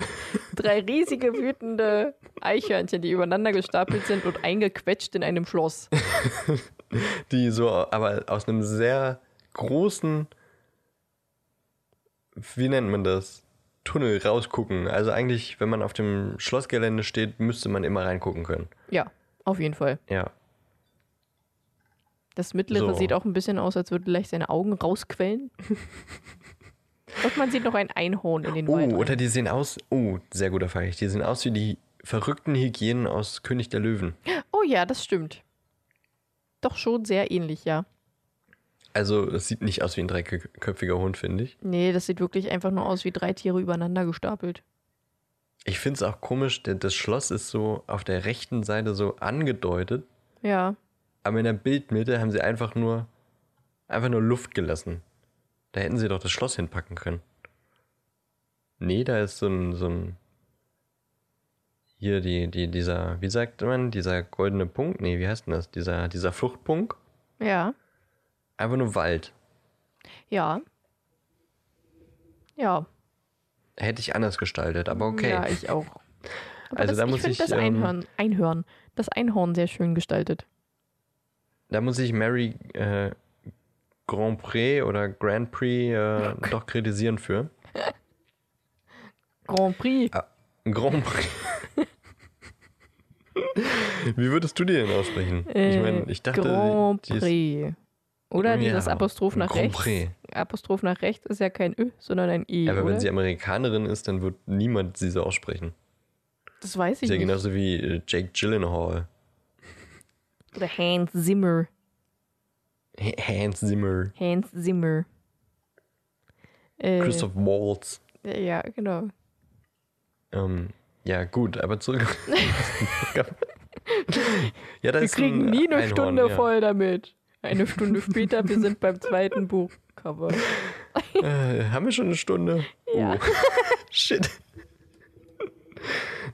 A: Drei riesige, wütende Eichhörnchen, die übereinander gestapelt sind und eingequetscht in einem Schloss.
B: die so aber aus einem sehr großen, wie nennt man das? Tunnel rausgucken. Also eigentlich, wenn man auf dem Schlossgelände steht, müsste man immer reingucken können.
A: Ja, auf jeden Fall.
B: Ja.
A: Das mittlere
B: So.
A: sieht auch ein bisschen aus, als würde gleich seine Augen rausquellen. Und man sieht noch ein Einhorn in den
B: Oh,
A: Wald. rein.
B: oder die sehen aus, oh, sehr guter Vergleich. Die sehen aus wie die verrückten Hygienen aus König der Löwen.
A: Oh ja, das stimmt. Doch schon sehr ähnlich, ja.
B: Also, es sieht nicht aus wie ein dreiköpfiger Hund, finde ich.
A: Nee, das sieht wirklich einfach nur aus wie drei Tiere übereinander gestapelt.
B: Ich finde es auch komisch, denn das Schloss ist so auf der rechten Seite so angedeutet,
A: Ja,
B: aber in der Bildmitte haben sie einfach nur, einfach nur Luft gelassen. Da hätten sie doch das Schloss hinpacken können. Nee, da ist so ein, so ein, hier die, die, dieser, wie sagt man, dieser goldene Punkt, nee, wie heißt denn das? Dieser, dieser Fluchtpunkt.
A: ja,
B: Einfach nur Wald.
A: ja. Ja,
B: Hätte ich anders gestaltet, aber okay.
A: ja, ich auch. Aber
B: Also
A: das,
B: da
A: ich
B: muss
A: finde
B: ich,
A: das
B: ähm,
A: Einhorn, Einhorn, das Einhorn sehr schön gestaltet.
B: Da muss ich Mary äh, Grand Prix oder Grand Prix äh, doch kritisieren für.
A: Grand Prix.
B: Grand Prix. Wie würdest du die denn aussprechen? ich
A: Äh,
B: meine, ich dachte,
A: Grand
B: die ist,
A: Prix. Oder dieses
B: Ja,
A: Apostroph nach
B: Grand
A: rechts.
B: Prix.
A: Apostroph nach rechts ist ja kein Ö, sondern ein E.
B: aber
A: oder?
B: wenn sie Amerikanerin ist, dann wird niemand sie so aussprechen.
A: das weiß ich
B: Ist ja
A: nicht.
B: genauso wie äh, Jake Gyllenhaal.
A: Oder Hans Zimmer.
B: Hans Zimmer.
A: Hans Zimmer. Äh,
B: Christoph Waltz.
A: Ja, genau.
B: Ähm, ja, gut, aber zurück. ja,
A: Wir kriegen
B: ein
A: nie eine
B: Einhorn,
A: Stunde
B: ja.
A: voll damit. Eine Stunde später, wir sind beim zweiten Buchcover.
B: Äh, haben wir schon eine Stunde?
A: Ja.
B: Oh. Shit.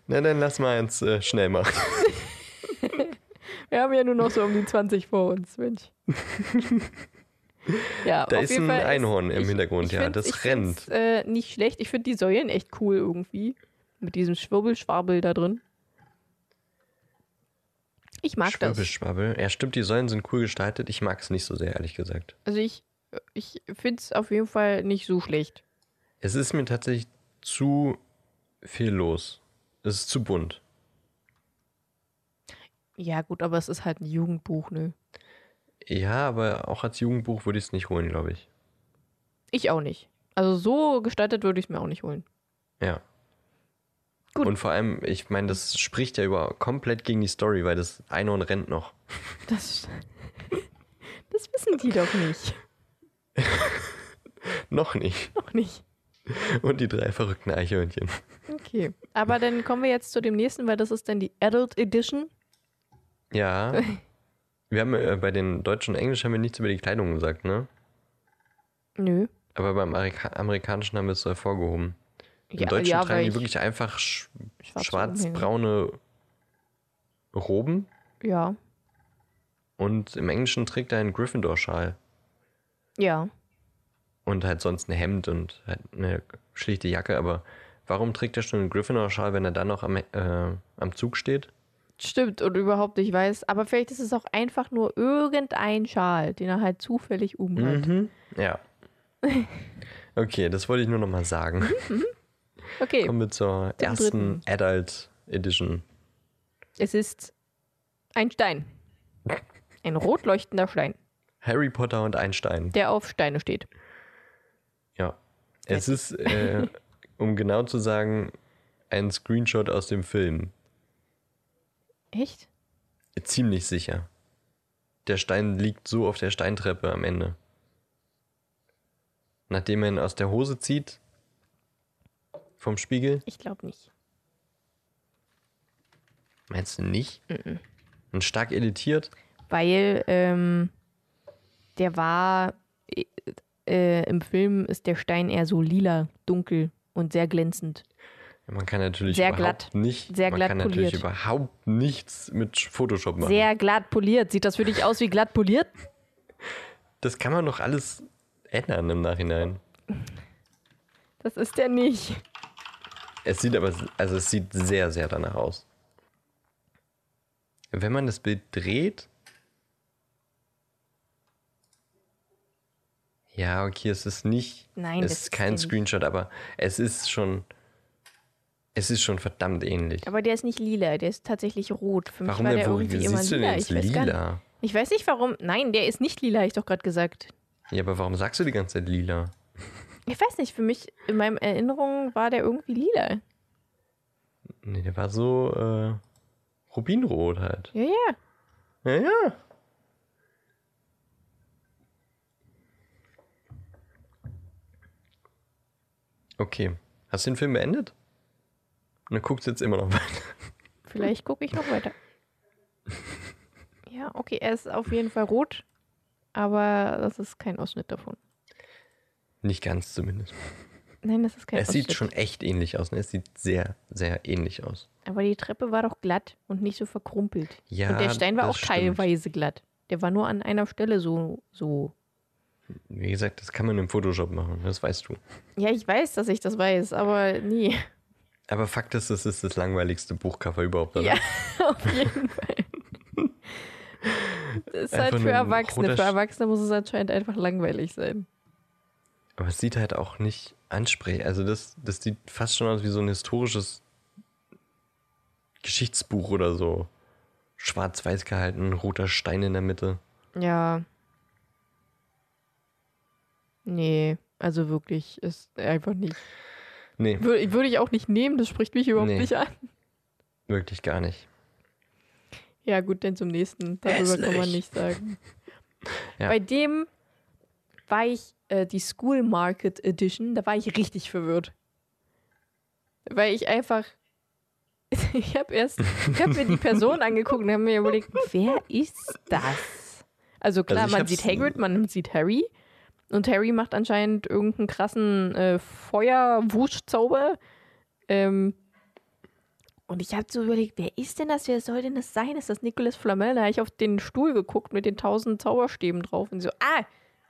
B: Na, dann lass mal eins äh, schnell machen.
A: Wir haben ja nur noch so um die 20 vor uns, Mensch. Ja,
B: Da ist ein
A: Fall
B: Einhorn im Hintergrund,
A: ich
B: ja,
A: find's-
B: das
A: ich find's, Äh, nicht schlecht. Ich finde die Säulen echt cool irgendwie. Mit diesem Schwirbelschwabel da drin. Ich mag das.
B: Schwibbelschwabbel. Ja, stimmt, die Säulen sind cool gestaltet. Ich mag es nicht so sehr, ehrlich gesagt.
A: Also ich, ich finde es auf jeden Fall nicht so schlecht.
B: Es ist mir tatsächlich zu viel los. Es ist zu bunt.
A: Ja, gut, aber es ist halt ein Jugendbuch, ne?
B: Ja, aber auch als Jugendbuch würde ich es nicht holen, glaube ich.
A: Ich auch nicht. Also so gestaltet würde ich es mir auch nicht holen.
B: Ja.
A: Gut.
B: Und vor allem, ich meine, das spricht ja über komplett gegen die Story, weil das Einhorn rennt noch.
A: Das, das wissen die doch nicht.
B: Noch nicht.
A: Noch nicht.
B: Und die drei verrückten Eichhörnchen.
A: Okay. Aber dann kommen wir jetzt zu dem nächsten, weil das ist dann die Adult Edition.
B: Ja. Wir haben äh, bei den Deutschen und Englisch haben wir nichts über die Kleidung gesagt, ne?
A: Nö.
B: Aber beim Amerika Amerikanischen haben wir es so hervorgehoben. Im
A: Ja,
B: Deutschen
A: ja,
B: tragen
A: weil
B: die
A: ich
B: wirklich einfach sch
A: schwarze
B: schwarz-braune Roben
A: Ja.
B: und im Englischen trägt er einen Gryffindor-Schal.
A: Ja.
B: Und halt sonst ein Hemd und halt eine schlichte Jacke. Aber warum trägt er schon einen Gryffindor-Schal, wenn er dann noch am, äh, am Zug steht?
A: Stimmt und überhaupt nicht weiß. Aber vielleicht ist es auch einfach nur irgendein Schal, den er halt zufällig umhat.
B: Mhm. Ja. Okay, das wollte ich nur noch mal sagen.
A: Okay,
B: Kommen wir zur
A: Zum
B: ersten Adult Edition.
A: es ist ein Stein. Ein rot leuchtender Stein,
B: Harry Potter und Einstein.
A: der auf Steine steht.
B: Ja. Es ist, äh, um genau zu sagen, ein Screenshot aus dem Film.
A: Echt?
B: Ziemlich sicher. Der Stein liegt so auf der Steintreppe am Ende. Nachdem er ihn aus der Hose zieht, vom Spiegel,
A: Ich glaube nicht.
B: meinst du nicht? Und stark editiert?
A: Weil ähm, der war äh, äh, im Film ist der Stein eher so lila, dunkel und sehr glänzend.
B: Man kann natürlich
A: Sehr
B: überhaupt
A: glatt.
B: nicht,
A: Sehr
B: man
A: glatt
B: kann natürlich
A: poliert.
B: überhaupt nichts mit Photoshop machen.
A: Sehr glatt poliert. Sieht das für dich aus wie glatt poliert?
B: Das kann man doch alles ändern im Nachhinein.
A: Das ist der nicht.
B: Es sieht aber, also es sieht sehr, sehr danach aus. Wenn man das Bild dreht. Ja, okay, es ist nicht.
A: Nein,
B: es ist kein. Screenshot, aber es ist schon. Es ist schon verdammt ähnlich.
A: Aber der ist nicht lila, der ist tatsächlich rot. Für mich
B: Warum
A: war
B: denn,
A: der
B: wo
A: irgendwie immer
B: siehst du
A: lila.
B: denn
A: Ich weiß,
B: lila?
A: ich weiß nicht warum. Nein, der ist nicht lila, hab ich doch gerade gesagt.
B: Ja, aber warum sagst du die ganze Zeit lila?
A: Ich weiß nicht, für mich, in meinen Erinnerungen war der irgendwie lila.
B: Nee, der war so äh, rubinrot halt.
A: Ja, ja.
B: Ja, ja. Okay. Hast du den Film beendet? Und dann guckst du jetzt immer noch weiter.
A: Vielleicht gucke ich noch weiter. Ja, okay, er ist auf jeden Fall rot, aber das ist kein Ausschnitt davon.
B: Nicht ganz zumindest.
A: Nein, das ist kein
B: Es
A: Ausschnitt.
B: sieht schon echt ähnlich aus. Ne? Es sieht sehr, sehr ähnlich aus.
A: Aber die Treppe war doch glatt und nicht so verkrumpelt.
B: Ja,
A: und der Stein war auch
B: stimmt.
A: teilweise glatt. Der war nur an einer Stelle so, so.
B: Wie gesagt, das kann man im Photoshop machen. Das weißt du.
A: Ja, ich weiß, dass ich das weiß, aber nie.
B: Aber Fakt ist, es ist das langweiligste Buchcover überhaupt, oder?
A: Ja, auf jeden Fall. Das ist halt für Erwachsene. Für Erwachsene muss es anscheinend einfach langweilig sein.
B: Aber es sieht halt auch nicht ansprechend. Also das, das sieht fast schon aus wie so ein historisches Geschichtsbuch oder so. Schwarz-weiß gehalten, roter Stein in der Mitte.
A: Ja. Nee, also wirklich, ist einfach nicht.
B: Nee,
A: Würde, würde ich auch nicht nehmen, das spricht mich überhaupt
B: Nee.
A: nicht an.
B: wirklich gar nicht.
A: Ja, gut, denn zum nächsten. Darüber kann man
B: Hässlich.
A: nicht sagen.
B: Ja.
A: Bei dem war ich, äh, die School Market Edition, da war ich richtig verwirrt. Weil ich einfach. Ich habe erst, ich habe mir die Person angeguckt und habe mir überlegt, wer ist das? Also klar,
B: Also
A: man sieht Hagrid, man sieht Harry und Harry macht anscheinend irgendeinen krassen äh, Feuerwuschzauber. Ähm, und ich habe so überlegt, wer ist denn das? Wer soll denn das sein? Ist das Nicolas Flamel? Da habe ich auf den Stuhl geguckt mit den tausend Zauberstäben drauf und so, ah,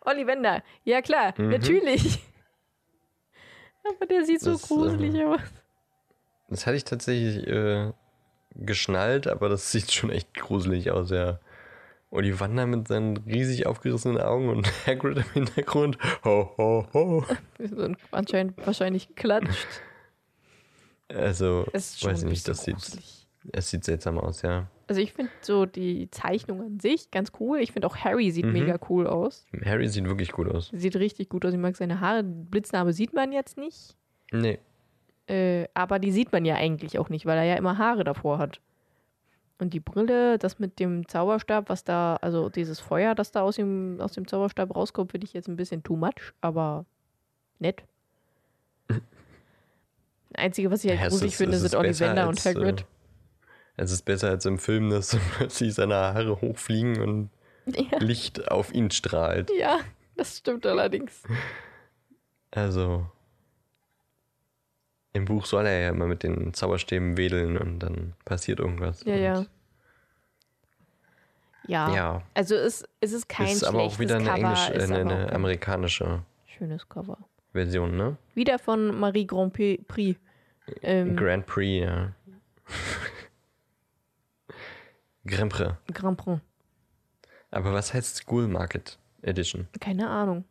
A: Ollivander. Ja klar,
B: Mhm.
A: natürlich. Aber der sieht so
B: Das,
A: gruselig
B: ähm,
A: aus.
B: Das hatte ich tatsächlich äh, geschnallt, aber das sieht schon echt gruselig aus, ja. Ollivander mit seinen riesig aufgerissenen Augen und Hagrid im Hintergrund. Ho, ho, ho.
A: Anscheinend wahrscheinlich klatscht.
B: Also,
A: Es
B: weiß ich
A: ein
B: nicht, das sieht, es sieht seltsam aus, ja.
A: Also ich finde so die Zeichnung an sich ganz cool. Ich finde auch Harry sieht
B: Mhm.
A: mega cool aus.
B: Harry sieht wirklich gut aus.
A: Sieht richtig gut aus. Ich mag seine Haare. Blitznarbe sieht man jetzt nicht.
B: Nee,
A: Äh, aber die sieht man ja eigentlich auch nicht, weil er ja immer Haare davor hat. Und die Brille, das mit dem Zauberstab, was da, also dieses Feuer, das da aus dem, aus dem Zauberstab rauskommt, finde ich jetzt ein bisschen too much, aber nett. Einzige, was ich halt
B: Ja,
A: gruselig
B: ist-
A: finde, sind Ollivander und Hagrid.
B: Äh, es ist besser als im Film, dass plötzlich seine Haare hochfliegen und
A: Ja,
B: Licht auf ihn strahlt.
A: ja, das stimmt allerdings.
B: Also. Im Buch soll er ja immer mit den Zauberstäben wedeln und dann passiert irgendwas.
A: Ja, ja. Ja.
B: Ja.
A: Also es, es ist kein
B: ist aber auch wieder eine,
A: Cover,
B: Englisch, äh, eine, eine amerikanische
A: schönes Cover.
B: Version, ne?
A: Wieder von Marie Grand Prix. Ähm,
B: Grand Prix, ja. Grand Prix.
A: Grand Prix.
B: Aber was heißt School Market Edition?
A: Keine Ahnung.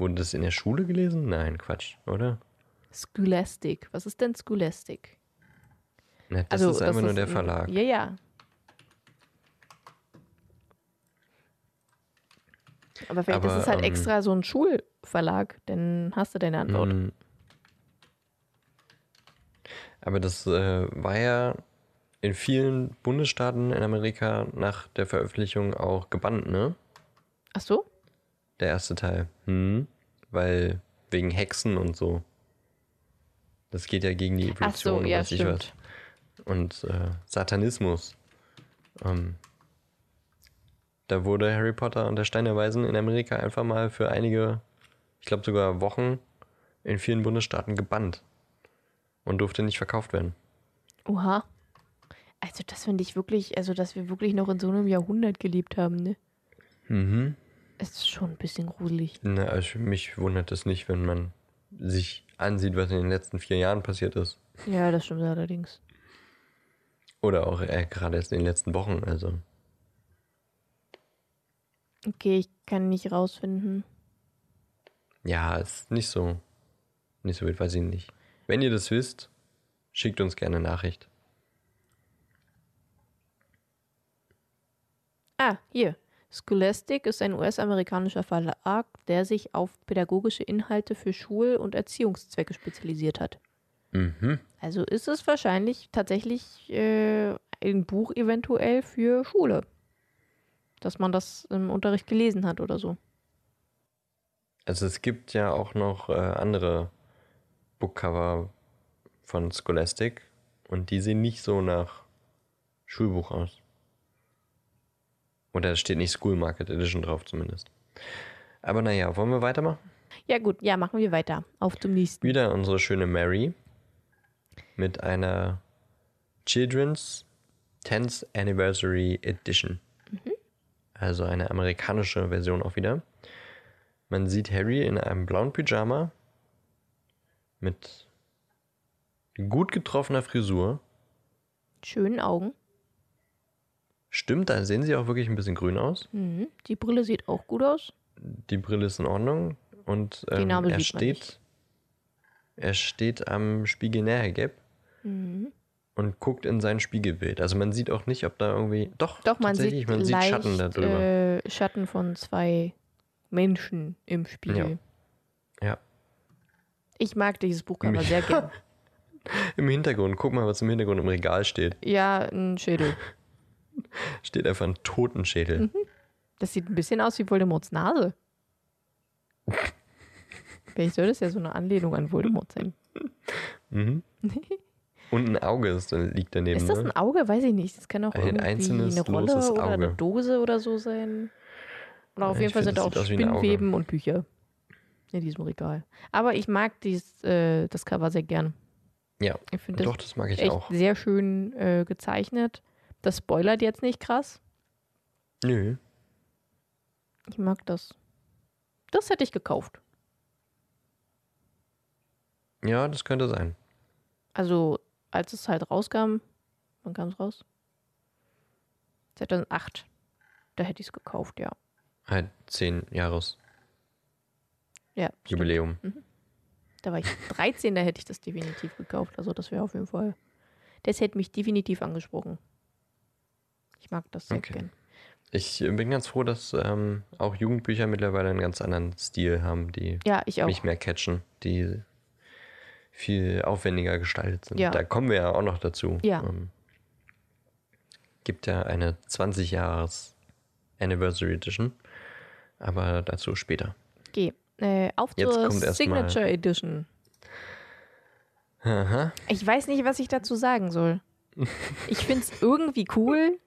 B: Wurde das in der Schule gelesen? Nein, Quatsch, oder?
A: Scholastic. Was ist denn Scholastic?
B: Ne, das
A: also,
B: ist einfach nur der
A: ein-
B: Verlag.
A: Ja, ja. Aber vielleicht
B: Aber,
A: ist es halt
B: ähm,
A: extra so ein Schulverlag, dann hast du deine Antwort.
B: Mm. Aber das äh, war ja in vielen Bundesstaaten in Amerika nach der Veröffentlichung auch gebannt, ne?
A: Ach so?
B: Der erste Teil. Hm. Weil wegen Hexen und so. Das geht ja gegen die
A: Ach so,
B: Evolution und
A: ja,
B: weiß ich was. Und äh, Satanismus. Ähm, da wurde Harry Potter und der Stein der Weisen in Amerika einfach mal für einige, ich glaube sogar Wochen, in vielen Bundesstaaten gebannt. Und durfte nicht verkauft werden.
A: Oha. Also das finde ich wirklich, also dass wir wirklich noch in so einem Jahrhundert gelebt haben, ne?
B: Mhm.
A: Es ist schon ein bisschen gruselig.
B: Na, also mich wundert es nicht, wenn man sich ansieht, was in den letzten vier Jahren passiert ist.
A: Ja, das stimmt allerdings.
B: Oder auch äh, gerade erst in den letzten Wochen. Also,
A: Okay, ich kann nicht rausfinden.
B: ja, ist nicht so, nicht so wild, weiß ich nicht. Wenn ihr das wisst, schickt uns gerne Nachricht.
A: Ah, hier. Scholastic ist ein US-amerikanischer Verlag, der sich auf pädagogische Inhalte für Schul- und Erziehungszwecke spezialisiert hat.
B: Mhm.
A: Also ist es wahrscheinlich tatsächlich äh, ein Buch eventuell für Schule. Dass man das im Unterricht gelesen hat oder so.
B: Also es gibt ja auch noch äh, andere Bookcover von Scholastic und die sehen nicht so nach Schulbuch aus. Oder da steht nicht School Market Edition drauf zumindest. Aber naja, wollen wir weitermachen?
A: Ja gut, ja, machen wir weiter. Auf zum nächsten.
B: Wieder unsere schöne Mary mit einer Children's 10th Anniversary Edition. Also eine amerikanische Version auch wieder. Man sieht Harry in einem blauen Pyjama mit gut getroffener Frisur.
A: Schönen Augen.
B: Stimmt, da sehen sie auch wirklich ein bisschen grün aus.
A: Mhm. Die Brille sieht auch gut aus.
B: Die Brille ist in Ordnung und ähm, er steht er steht am Spiegel näher Gap
A: Mhm.
B: und guckt in sein Spiegelbild. Also man sieht auch nicht, ob da irgendwie doch
A: Doch, man
B: tatsächlich,
A: sieht,
B: man sieht
A: leicht,
B: Schatten da drüber.
A: Äh, Schatten von zwei Menschen im Spiegel.
B: Ja.
A: Ich mag dieses Buch aber
B: Ja.
A: sehr gern.
B: Im Hintergrund, guck mal, was im Hintergrund im Regal steht.
A: Ja, ein Schädel.
B: Steht einfach ein Totenschädel.
A: Mhm. Das sieht ein bisschen aus wie Voldemorts Nase. Vielleicht soll das ja so eine Anlehnung an Voldemort sein.
B: Mhm. Und ein Auge ist, liegt daneben.
A: Ist das
B: ne?
A: ein Auge? Weiß ich nicht. Das kann auch
B: Ein
A: irgendwie eine Rolle oder eine
B: Auge.
A: Dose oder so sein. Oder auf
B: Ja,
A: jeden Fall
B: find,
A: sind auch. Spinnweben und Bücher in diesem Regal. Aber ich mag dies, äh, das Cover sehr gern.
B: Ja,
A: Ich finde
B: doch,
A: das
B: das mag ich
A: echt
B: auch.
A: sehr schön äh, gezeichnet. Das spoilert jetzt nicht krass.
B: Nö.
A: Ich mag das. Das hätte ich gekauft.
B: Ja, das könnte sein.
A: Also, als es halt rauskam, wann kam es raus? 2008. Da hätte ich es gekauft, ja.
B: Halt zehn Jahres
A: Ja.
B: Jubiläum.
A: Da war ich 13, da hätte ich das definitiv gekauft. Also, das wäre auf jeden Fall. Das hätte mich definitiv angesprochen. Ich mag das sehr
B: Okay.
A: gern.
B: Ich bin ganz froh, dass ähm, auch Jugendbücher mittlerweile einen ganz anderen Stil haben, die
A: Ja,
B: mich mehr catchen, die viel aufwendiger gestaltet sind.
A: Ja.
B: Da kommen wir ja auch noch dazu.
A: Ja.
B: Ähm, gibt ja eine 20 Jahres Anniversary Edition, aber dazu später.
A: Okay. Äh, auf
B: Jetzt
A: zur Signature Edition.
B: Aha.
A: Ich weiß nicht, was ich dazu sagen soll. Ich finde es irgendwie cool,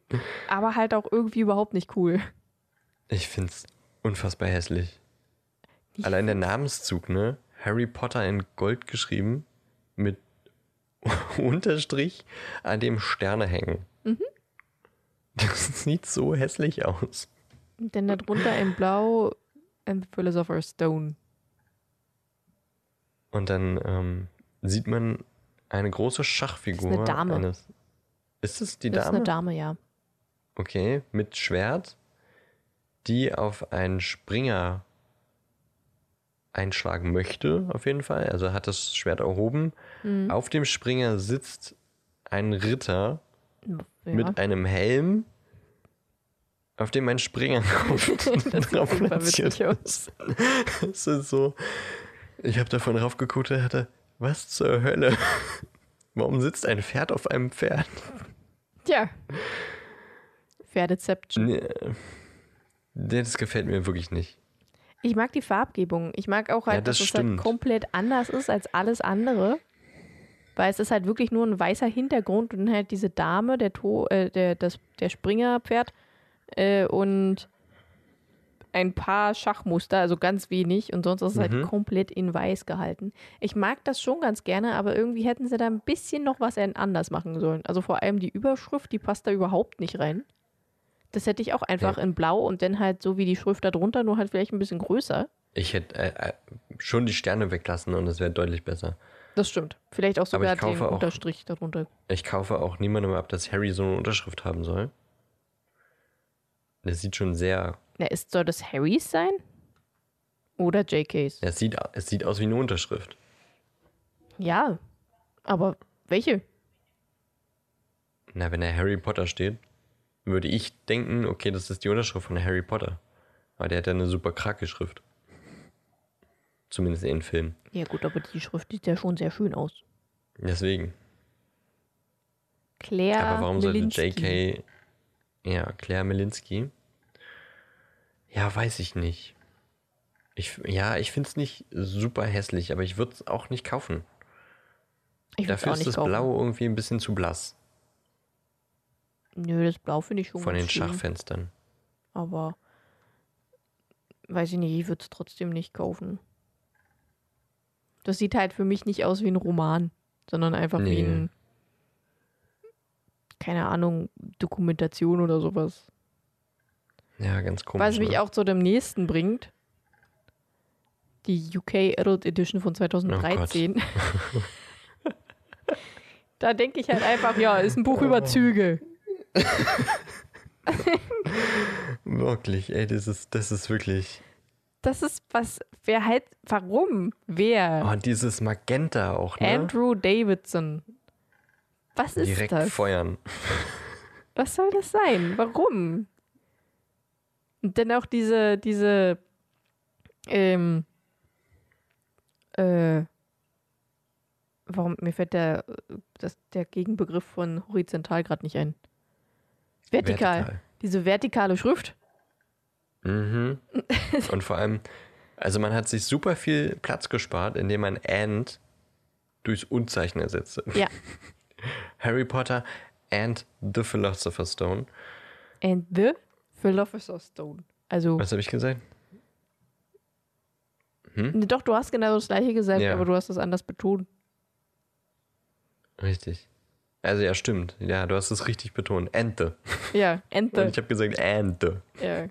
A: aber halt auch irgendwie überhaupt nicht cool.
B: Ich find's unfassbar hässlich.
A: Ich
B: Allein der Namenszug, ne? Harry Potter in Gold geschrieben mit Unterstrich, an dem Sterne hängen. Das sieht so hässlich aus.
A: Denn darunter in Blau and the Philosopher's Stone.
B: Und dann ähm, sieht man eine große Schachfigur.
A: Das ist eine Dame.
B: Eines, ist es die
A: Das ist
B: Dame?
A: eine Dame, ja.
B: Okay, mit Schwert, die auf einen Springer einschlagen möchte, auf jeden Fall. Also hat das Schwert erhoben.
A: Mhm.
B: Auf dem Springer sitzt ein Ritter
A: ja.
B: mit einem Helm, auf dem ein Springer drauf,
A: Das sieht
B: drauf platziert ist. Es ist so. Ich habe davon raufgeguckt und hatte, was zur Hölle? Warum sitzt ein Pferd auf einem Pferd?
A: Tja. Pferdeception.
B: Nee, das gefällt mir wirklich nicht.
A: Ich mag die Farbgebung. Ich mag auch halt,
B: Ja, das
A: dass es halt
B: stimmt.
A: komplett anders ist als alles andere. Weil es ist halt wirklich nur ein weißer Hintergrund und halt diese Dame, der, to äh, der, das, der Springerpferd äh, und ein paar Schachmuster, also ganz wenig und sonst ist es halt
B: Mhm.
A: komplett in weiß gehalten. Ich mag das schon ganz gerne, aber irgendwie hätten sie da ein bisschen noch was anders machen sollen. Also vor allem die Überschrift, die passt da überhaupt nicht rein. Das hätte ich auch einfach
B: Ja.
A: in blau und dann halt so wie die Schrift da drunter, nur halt vielleicht ein bisschen größer.
B: Ich hätte äh, äh, schon die Sterne weglassen und es wäre deutlich besser.
A: Das stimmt. Vielleicht auch sogar den
B: auch-
A: Unterstrich darunter.
B: Ich kaufe auch niemandem ab, dass Harry so eine Unterschrift haben soll. Das sieht schon sehr.
A: Na, ist, soll das Harrys sein? Oder JKs?
B: Es sieht, es sieht aus wie eine Unterschrift.
A: Ja. Aber welche?
B: Na, wenn da Harry Potter steht, würde ich denken, okay, das ist die Unterschrift von Harry Potter. Aber der hat ja eine super krake Schrift. Zumindest in den Filmen.
A: Ja gut, aber die Schrift sieht ja schon sehr schön aus.
B: Deswegen.
A: Claire
B: Aber warum sollte
A: Melinsky.
B: JK. Ja, Claire Melinsky. Ja, weiß ich nicht. Ich, ja, ich finde es nicht super hässlich, aber ich würde es auch nicht kaufen.
A: Ich
B: Dafür ist das
A: kaufen.
B: Blau irgendwie ein bisschen zu blass
A: Nö, das Blau finde ich schon
B: von den
A: schön.
B: Schachfenstern.
A: Aber weiß ich nicht, ich würde es trotzdem nicht kaufen. Das sieht halt für mich nicht aus wie ein Roman, sondern einfach wie
B: Nee.
A: ein, keine Ahnung, Dokumentation oder sowas.
B: Ja, ganz komisch.
A: Was mich
B: ne?
A: auch zu dem nächsten bringt. Die UK Adult Edition von 2013. da denke ich halt einfach, ja, ist ein Buch
B: Oh.
A: über Züge.
B: Wirklich, ey, das ist, das ist wirklich.
A: Das ist was, wer halt, warum? Wer?
B: Oh, dieses Magenta auch, ne?
A: Andrew Davidson. Was ist
B: Direkt
A: das?
B: feuern.
A: Was soll das sein? Warum? Und dann auch diese, diese, ähm, äh, warum, mir fällt der, das, der Gegenbegriff von horizontal gerade nicht ein. Vertikal.
B: Vertikal.
A: Diese vertikale Schrift.
B: Mhm. Und vor allem, also man hat sich super viel Platz gespart, indem man and durchs Unzeichen ersetzte.
A: Ja.
B: Harry Potter and the Philosopher's Stone.
A: And the Philosopher's Stone. Also,
B: Was habe ich gesagt?
A: Nee, doch, du hast genau das gleiche gesagt,
B: Ja.
A: aber du hast es anders betont.
B: Richtig. Also ja, stimmt. Ja, du hast es richtig betont. And the.
A: Ja, and the.
B: Und ich habe gesagt and the.
A: Ja.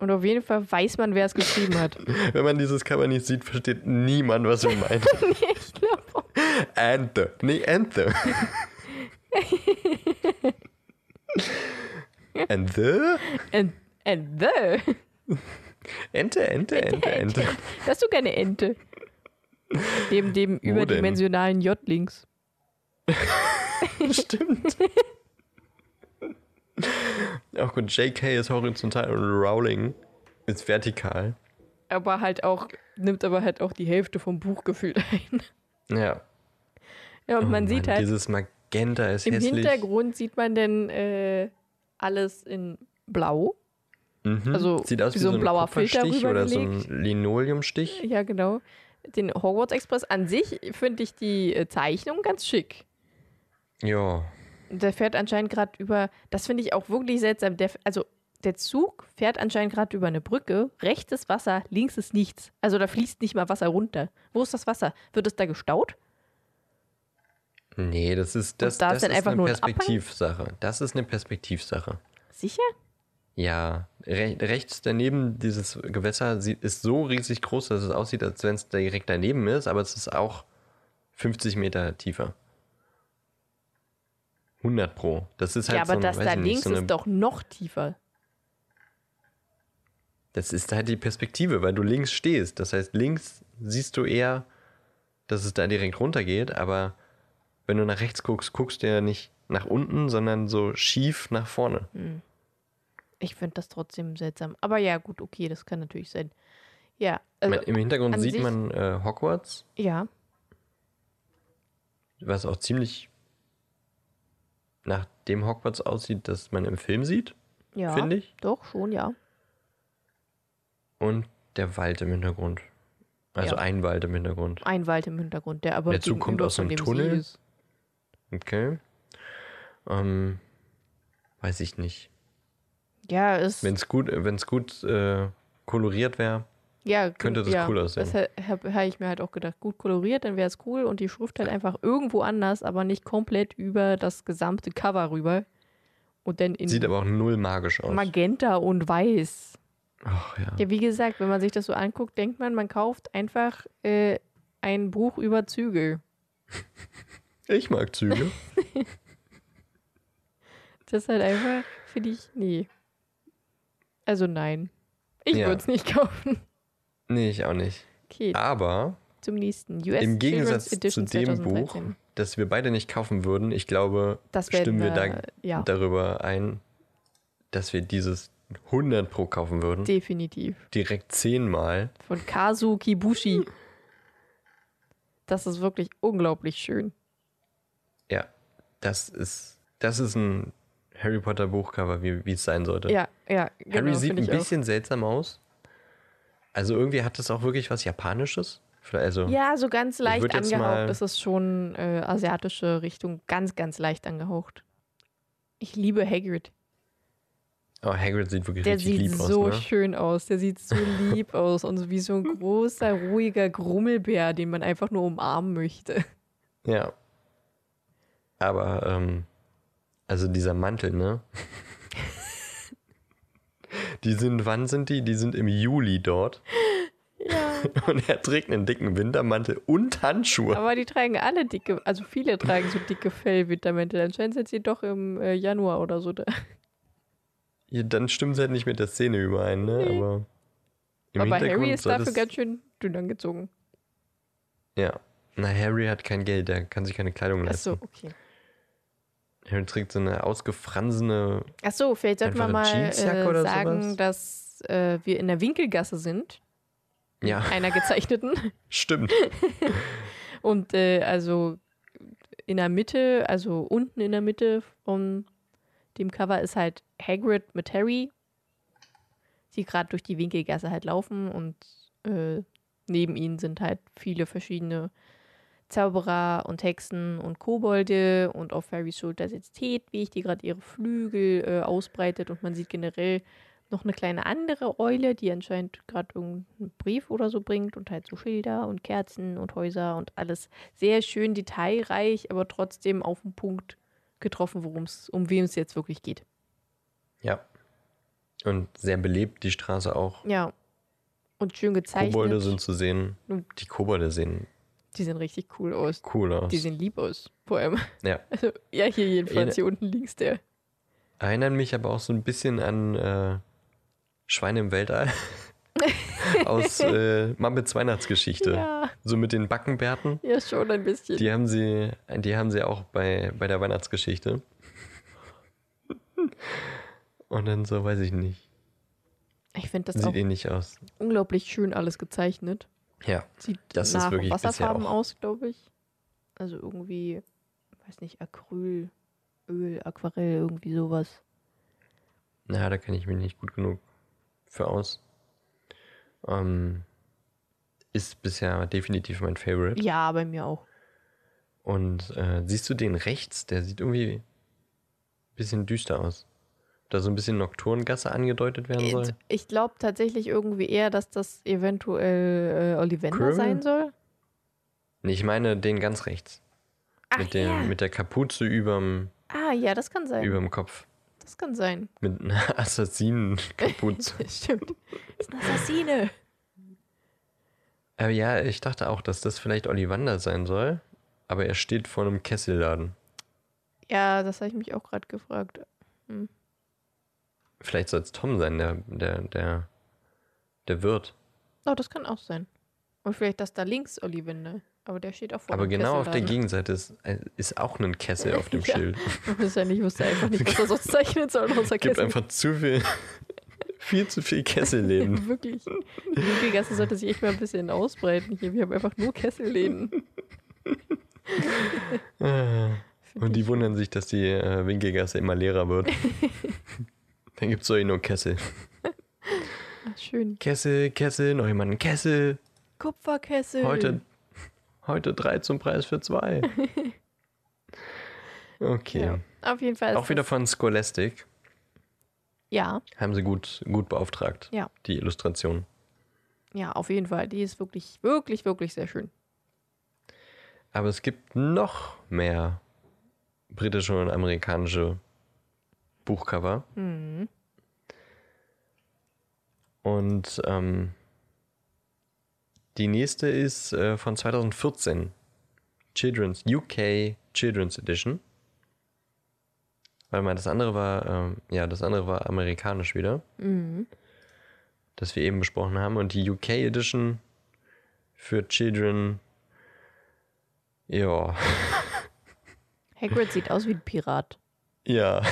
A: Und auf jeden Fall weiß man, wer es geschrieben hat.
B: Wenn man dieses Cover nicht sieht, versteht niemand, was wir meinen.
A: ich glaube.
B: and the. Nee, and the. and the?
A: And, and the.
B: Ente, Ente, Ente, Ente.
A: Das ist sogar eine Ente. Neben dem
B: denn?
A: überdimensionalen J links.
B: Stimmt. Auch gut, JK ist horizontal und Rowling ist vertikal.
A: Aber halt auch, nimmt aber halt auch die Hälfte vom Buch gefühlt ein.
B: Ja.
A: Ja, und
B: Oh
A: man sieht
B: Mann,
A: halt,
B: Dieses Magenta ist
A: im
B: hässlich.
A: Hintergrund sieht man dann äh, alles in Blau.
B: Mhm.
A: also
B: Sieht aus
A: wie so
B: so
A: ein blauer Filter
B: oder so ein. Linoleumstich.
A: Ja, genau. Den Hogwarts Express an sich finde ich die äh, Zeichnung ganz schick.
B: Ja.
A: Der fährt anscheinend gerade über, das finde ich auch wirklich seltsam. Der, also der Zug fährt anscheinend gerade über eine Brücke. Rechts ist Wasser, links ist nichts. Also da fließt nicht mal Wasser runter. Wo ist das Wasser? Wird es da gestaut?
B: Nee, das ist, das,
A: da ist
B: das ist
A: einfach
B: eine
A: nur ein?
B: Perspektivsache. Das ist eine Perspektivsache.
A: Sicher?
B: Ja, re rechts daneben dieses Gewässer ist so riesig groß, dass es aussieht, als wenn es direkt daneben ist, aber es ist auch 50 Meter tiefer. 100 pro. Das ist halt
A: ja, aber
B: so
A: das da links
B: so eine,
A: ist doch noch tiefer.
B: Das ist halt die Perspektive, weil du links stehst. Das heißt, links siehst du eher, dass es da direkt runtergeht, aber wenn du nach rechts guckst, guckst du ja nicht nach unten, sondern so schief nach vorne.
A: Ich finde das trotzdem seltsam. Aber ja, gut, okay, das kann natürlich sein. Ja, also,
B: Im Hintergrund sieht man äh, Hogwarts,
A: ja,
B: was auch ziemlich nach dem Hogwarts aussieht, das man im Film sieht,
A: ja.
B: finde ich.
A: Doch, schon, ja.
B: Und der Wald im Hintergrund. Also
A: Ja.
B: ein Wald im Hintergrund.
A: Ein Wald im Hintergrund, der aber
B: Dazu kommt
A: gegenüber
B: aus einem Tunnel. Okay. Ähm, weiß ich nicht.
A: Ja, ist.
B: Wenn es gut, wenn's gut äh, koloriert wäre,
A: ja,
B: könnte das
A: ja,
B: cool aussehen.
A: Das habe hab ich mir halt auch gedacht. Gut koloriert, dann wäre es cool und die Schrift halt einfach irgendwo anders, aber nicht komplett über das gesamte Cover rüber. Und dann in
B: sieht aber auch null magisch aus.
A: Magenta und Weiß.
B: Ach ja.
A: Ja, wie gesagt, wenn man sich das so anguckt, denkt man, man kauft einfach äh, ein Buch über Züge.
B: Ich mag Züge.
A: Das ist halt einfach, finde ich, nee. Also nein. Ich
B: Ja.
A: würde es nicht kaufen.
B: nee, ich auch nicht.
A: Okay,
B: Aber
A: zum nächsten. US
B: im Gegensatz
A: Edition
B: zu dem
A: 2013.
B: Buch, das wir beide nicht kaufen würden, ich glaube, stimmen wir da
A: ja,
B: darüber ein, dass wir dieses 100 pro kaufen würden.
A: definitiv.
B: Direkt zehnmal.
A: Von Kazu Kibushi. Das ist wirklich unglaublich schön.
B: Das ist, das ist ein Harry Potter Buchcover, wie wie es sein sollte.
A: Ja, ja, genau.
B: Harry sieht ein
A: ich auch.
B: bisschen seltsam aus. Also irgendwie hat das auch wirklich was Japanisches. Also,
A: Ja, so ganz leicht angehaucht. Das ist schon äh, asiatische Richtung. Ganz, ganz leicht angehaucht. Ich liebe Hagrid.
B: oh, Hagrid sieht wirklich
A: Der
B: richtig
A: sieht
B: lieb
A: so
B: aus. Ne?
A: schön aus. Der sieht so lieb aus. Und so wie so ein großer, ruhiger Grummelbär, den man einfach nur umarmen möchte.
B: Ja. Aber, ähm, also dieser Mantel, ne? die sind, wann sind die? Die sind im Juli dort.
A: Ja.
B: Und er trägt einen dicken Wintermantel und Handschuhe.
A: Aber die tragen alle dicke, also viele tragen so dicke Fellwintermäntel. Anscheinend sind sie doch im äh, Januar oder so da.
B: Ja, dann stimmt es halt nicht mit der Szene überein, ne?
A: Nee.
B: Aber im
A: Aber Harry ist dafür ganz schön dünn angezogen.
B: Ja. Na, Harry hat kein Geld, der kann sich keine Kleidung leisten.
A: Achso, okay.
B: Harry trägt so eine ausgefransene.
A: Achso, vielleicht sollten wir mal äh, sagen,
B: sowas?
A: dass äh, wir in der Winkelgasse sind.
B: Ja,
A: Einer gezeichneten.
B: stimmt.
A: Und äh, also in der Mitte, also unten in der Mitte von dem Cover ist halt Hagrid mit Harry, die gerade durch die Winkelgasse halt laufen und äh, neben ihnen sind halt viele verschiedene Zauberer und Hexen und Kobolde und auf Harrys Schulter sitzt Hedwig, die gerade ihre Flügel äh, ausbreitet und man sieht generell noch eine kleine andere Eule, die anscheinend gerade irgendeinen Brief oder so bringt und halt so Schilder und Kerzen und Häuser und alles sehr schön detailreich, aber trotzdem auf den Punkt getroffen, worum es, um wem es jetzt wirklich geht.
B: Ja. Und sehr belebt, die Straße auch.
A: Ja. Und schön gezeichnet.
B: Kobolde sind zu sehen. Die Kobolde sehen
A: die sehen richtig cool aus.
B: cool aus.
A: Die sehen lieb aus. Vor allem.
B: ja.
A: Also, ja, hier jedenfalls, hier unten links der.
B: Erinnern mich aber auch so ein bisschen an äh, Schweine im Weltall. Aus äh, Muppets Weihnachtsgeschichte.
A: Ja,
B: So mit den Backenbärten.
A: ja, schon ein bisschen.
B: Die haben sie, die haben sie auch bei, bei der Weihnachtsgeschichte. Und dann so, weiß ich nicht.
A: Ich finde das
B: Sieht
A: auch
B: ähnlich aus.
A: unglaublich schön alles gezeichnet.
B: Ja.
A: Sieht
B: Das ist
A: nach
B: wirklich bisher
A: Wasserfarben aus, glaube ich. Also irgendwie, weiß nicht, Acryl, Öl, Aquarell, irgendwie sowas.
B: Na, da kenne ich mich nicht gut genug für aus. Ähm, ist bisher definitiv mein Favorite.
A: Ja, bei mir auch.
B: Und äh, siehst du den rechts? Der sieht irgendwie ein bisschen düster aus. Da so ein bisschen Nocturngasse angedeutet werden soll.
A: Ich glaube tatsächlich irgendwie eher, dass das eventuell äh, Ollivander
B: Quirrell?
A: sein soll.
B: Nee, ich meine den ganz rechts.
A: Ach
B: mit, dem,
A: ja.
B: mit der Kapuze überm,
A: Ah, ja, das kann sein.
B: überm Kopf.
A: Das kann sein.
B: Mit einer Assassinenkapuze.
A: Stimmt. Das ist eine Assassine.
B: aber ja, ich dachte auch, dass das vielleicht Ollivander sein soll. Aber er steht vor einem Kesselladen.
A: Ja, das habe ich mich auch gerade gefragt.
B: Vielleicht soll es Tom sein, der, der, der, der Wirt.
A: Oh, das kann auch sein. Und vielleicht das da links Ollivander. Aber der steht auch vor
B: Aber genau auf der. Gegenseite ist, äh, ist auch ein Kessel auf dem
A: Ja.
B: Schild.
A: Wahrscheinlich wusste er einfach nicht, was er sonst zeichnen soll, außer
B: Gibt
A: Kessel.
B: einfach zu viel, viel zu viel Kesselläden.
A: Wirklich. Die Winkelgasse sollte sich echt mal ein bisschen ausbreiten hier. Wir haben einfach nur Kesselläden.
B: Ah. Und die
A: ich-
B: wundern sich, dass die äh, Winkelgasse immer leerer wird. Dann gibt es so eh nur Kessel.
A: Ach, schön.
B: Kessel, Kessel, noch jemand einen Kessel.
A: Kupferkessel.
B: Heute, heute drei zum Preis für zwei. Okay.
A: Ja. Auf jeden Fall.
B: Auch wieder von Scholastic.
A: Ja,
B: Haben sie gut, gut beauftragt.
A: Ja.
B: Die Illustration.
A: ja, auf jeden Fall. Die ist wirklich, wirklich, wirklich sehr schön.
B: Aber es gibt noch mehr britische und amerikanische Buchcover.
A: Mhm.
B: Und ähm, die nächste ist äh, von 2014. Children's UK Children's Edition. Weil mal das andere war, ähm, ja, das andere war amerikanisch wieder,
A: Mhm.
B: das wir eben besprochen haben. Und die UK Edition für Children, ja,
A: Hagrid sieht aus wie ein Pirat.
B: ja.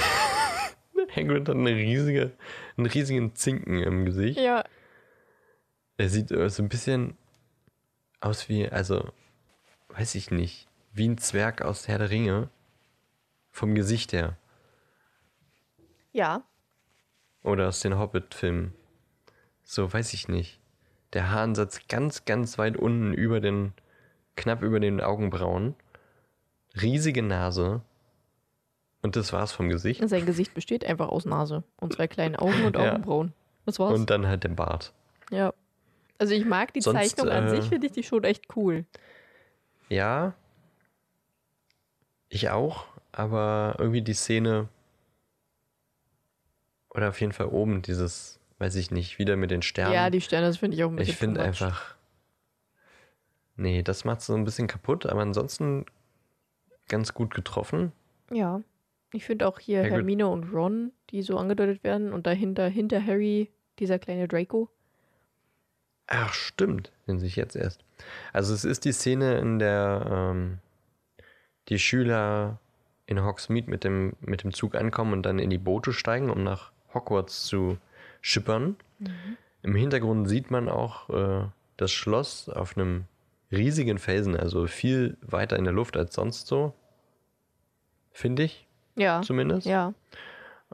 B: Hagrid hat eine riesige, einen riesigen Zinken im Gesicht.
A: Ja.
B: Er sieht äh, so ein bisschen aus wie, also, weiß ich nicht, wie ein Zwerg aus Herr der Ringe. Vom Gesicht her.
A: Ja.
B: Oder aus den Hobbit-Filmen. So, weiß ich nicht. Der Haaransatz ganz, ganz weit unten über den, knapp über den Augenbrauen. Riesige Nase. Und das war's vom Gesicht.
A: Sein Gesicht besteht einfach aus Nase und zwei kleinen Augen und
B: Ja.
A: Augenbrauen. Das war's.
B: Und dann halt der Bart.
A: ja. Also ich mag die
B: Sonst,
A: Zeichnung an
B: äh,
A: sich, finde ich die schon echt cool.
B: Ja. Ich auch, aber irgendwie die Szene. Oder auf jeden Fall oben dieses, weiß ich nicht, wieder mit den Sternen.
A: Ja, die Sterne, das finde ich auch ein bisschen
B: ich finde einfach. Nee, das macht so ein bisschen kaputt, aber ansonsten ganz gut getroffen.
A: Ja. Ich finde auch hier
B: Hagrid-
A: Hermine und Ron, die so angedeutet werden und dahinter, hinter Harry, dieser kleine Draco.
B: Ach, stimmt, den sehe ich jetzt erst. Also es ist die Szene, in der ähm, die Schüler in Hogsmeade mit dem, mit dem Zug ankommen und dann in die Boote steigen, um nach Hogwarts zu schippern. Im Hintergrund sieht man auch äh, das Schloss auf einem riesigen Felsen, also viel weiter in der Luft als sonst so. Finde ich
A: Ja.
B: zumindest.
A: Ja.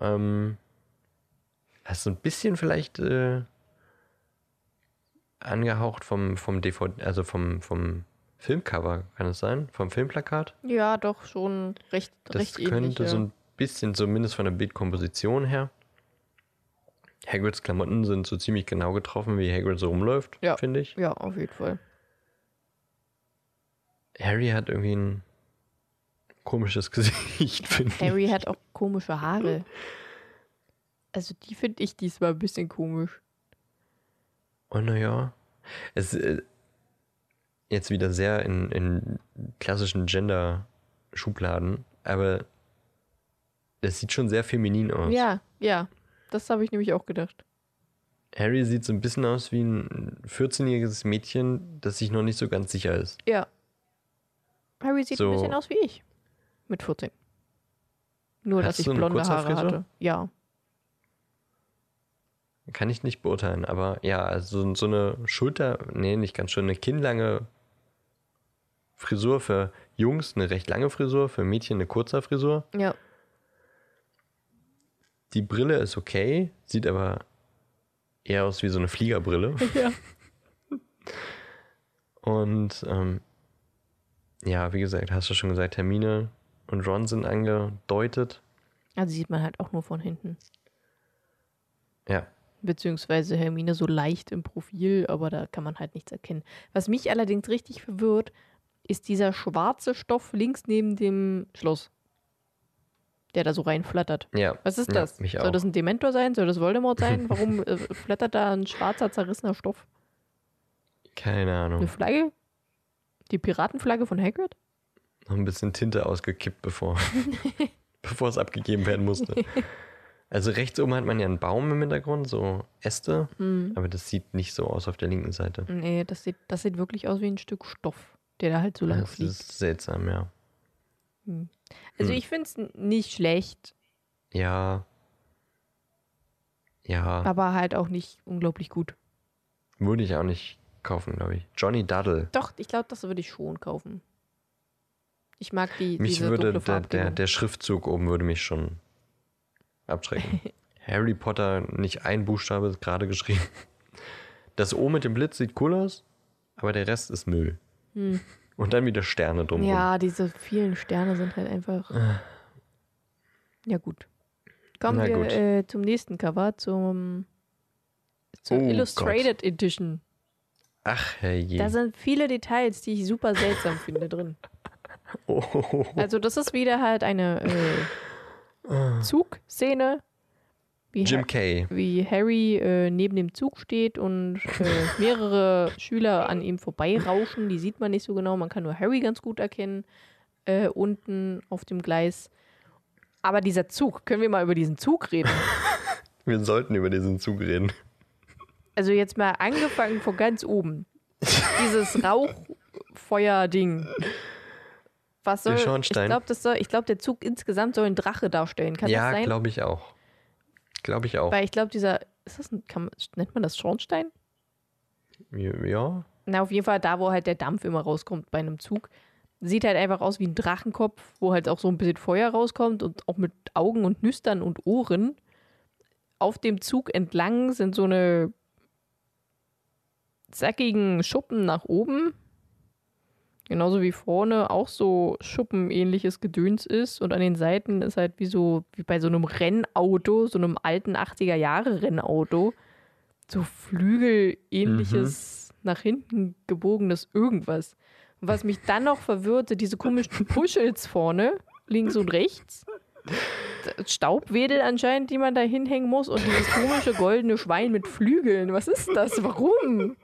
B: Ähm, hast du ein bisschen vielleicht äh, angehaucht vom, vom DVD, also vom, vom Filmcover, kann es sein? Vom Filmplakat?
A: Ja, doch schon recht,
B: Das
A: recht
B: könnte
A: ähnlich. Ja.
B: so ein bisschen, zumindest von der Bildkomposition her. Hagrids Klamotten sind so ziemlich genau getroffen, wie Hagrid so rumläuft,
A: Ja.
B: finde ich.
A: ja, auf jeden Fall.
B: Harry hat irgendwie ein komisches Gesicht, finde ich.
A: Harry hat auch komische Haare. Also die finde ich diesmal ein bisschen komisch.
B: Und naja, es äh, jetzt wieder sehr in, in klassischen Gender-Schubladen, aber das sieht schon sehr feminin aus.
A: Ja, ja. Das habe ich nämlich auch gedacht.
B: Harry sieht so ein bisschen aus wie ein 14-jähriges Mädchen, das sich noch nicht so ganz sicher ist.
A: Ja. Harry sieht
B: So.
A: ein bisschen aus wie ich. Mit 14. Nur,
B: Hast
A: dass ich blonde Haare hatte. Ja.
B: Kann ich nicht beurteilen, aber ja, also so- eine Schulter, nee, nicht ganz schön, eine kinnlange Frisur für Jungs, eine recht lange Frisur, für Mädchen eine kurze Frisur.
A: Ja.
B: Die Brille ist okay, sieht aber eher aus wie so eine Fliegerbrille.
A: ja.
B: Und ähm, ja, wie gesagt, hast du schon gesagt, Hermine und Ron sind angedeutet.
A: Also sieht man halt auch nur von hinten.
B: Ja,
A: Beziehungsweise Hermine so leicht im Profil, aber da kann man halt nichts erkennen. Was mich allerdings richtig verwirrt, ist dieser schwarze Stoff links neben dem Schloss. der da so reinflattert.
B: Ja.
A: Was ist
B: ja,
A: das?
B: Mich
A: Soll das ein Dementor sein? Soll das Voldemort sein? Warum äh, flattert da ein schwarzer, zerrissener Stoff?
B: Keine
A: Eine
B: Ahnung.
A: Flagge? Die Piratenflagge von Hagrid?
B: Noch ein bisschen Tinte ausgekippt, bevor, bevor es abgegeben werden musste. Also rechts oben hat man ja einen Baum im Hintergrund, so Äste,
A: Hm.
B: aber das sieht nicht so aus auf der linken Seite.
A: Nee, das sieht, das sieht wirklich aus wie ein Stück Stoff, der da halt so lang
B: Das
A: fliegt.
B: ist seltsam, ja.
A: Also
B: hm.
A: ich finde es nicht schlecht,
B: Ja. Ja,
A: aber halt auch nicht unglaublich gut.
B: würde ich auch nicht kaufen, glaube ich. Johnny Duddle.
A: Doch, ich glaube, das würde ich schon kaufen. Ich mag die
B: Mich würde der, der, der Schriftzug oben würde mich schon abschrecken. Harry Potter, nicht ein Buchstabe ist gerade geschrieben. Das O mit dem Blitz sieht cool aus, aber der Rest ist Müll.
A: Hm.
B: Und dann wieder Sterne drumherum.
A: Ja, diese vielen Sterne sind halt einfach. Ja, gut. Kommen
B: Na
A: wir
B: gut.
A: Äh, zum nächsten Cover, zum zur
B: Oh
A: Illustrated Edition.
B: Ach, herrje.
A: Da sind viele Details, die ich super seltsam finde drin.
B: Oh.
A: Also, das ist wieder halt eine äh, Zugszene, wie,
B: Jim
A: Ha-
B: Kay.
A: wie Harry äh, neben dem Zug steht und äh, mehrere Schüler an ihm vorbeirauschen. Die sieht man nicht so genau, man kann nur Harry ganz gut erkennen, äh, unten auf dem Gleis. Aber dieser Zug, können wir mal über diesen Zug reden?
B: Wir sollten über diesen Zug reden.
A: Also jetzt mal angefangen von ganz oben. Dieses Rauchfeuer-Ding. Was soll,
B: Der
A: ich
B: Schornstein.
A: glaube, soll, ich glaube, der Zug insgesamt soll ein Drache darstellen. Kann
B: ja,
A: das sein?
B: glaube ich auch. Glaube ich auch.
A: Weil ich glaube, dieser, ist das ein, kann man, nennt man das Schornstein?
B: Ja.
A: Na, auf jeden Fall da, wo halt der Dampf immer rauskommt bei einem Zug. Sieht halt einfach aus wie ein Drachenkopf, wo halt auch so ein bisschen Feuer rauskommt und auch mit Augen und Nüstern und Ohren. Auf dem Zug entlang sind so eine zackigen Schuppen nach oben. Genauso wie vorne auch so Schuppenähnliches Gedöns ist. Und an den Seiten ist halt wie so, wie bei so einem Rennauto, so einem alten 80er-Jahre-Rennauto, so Flügelähnliches nach hinten gebogenes irgendwas. Und was mich dann noch verwirrte, diese komischen Puschels vorne, links und rechts. Staubwedel anscheinend, die man da hinhängen muss. Und dieses komische goldene Schwein mit Flügeln. Was ist das? Warum?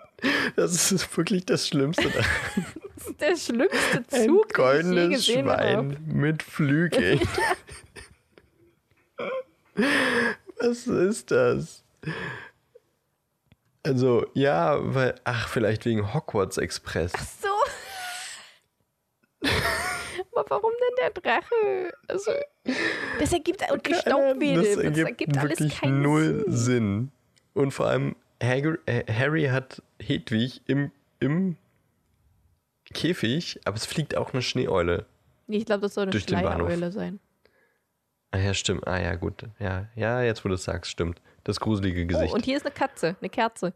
B: Das ist wirklich das Schlimmste.
A: Das ist der schlimmste
B: Ein
A: Zug, den ich je
B: goldenes
A: gesehen.
B: Schwein mit Flügeln. Was ist das? Also, ja, weil, ach, vielleicht wegen Hogwarts Express.
A: So. Aber warum denn der Drache? Also, das ergibt und die Staubwedel.
B: das
A: Das
B: ergibt,
A: ergibt alles
B: wirklich
A: keinen
B: null
A: Sinn.
B: Sinn. Und vor allem, Hagrid, äh, Harry hat Hedwig im, im Käfig, aber es fliegt auch eine Schneeeule.
A: Nee, ich glaube, das soll eine. Schleiereule sein.
B: Ah ja, stimmt. Ah ja, gut. Ja, ja jetzt wo du es sagst, stimmt. Das gruselige Gesicht.
A: Oh, und hier ist eine Katze, eine Kerze.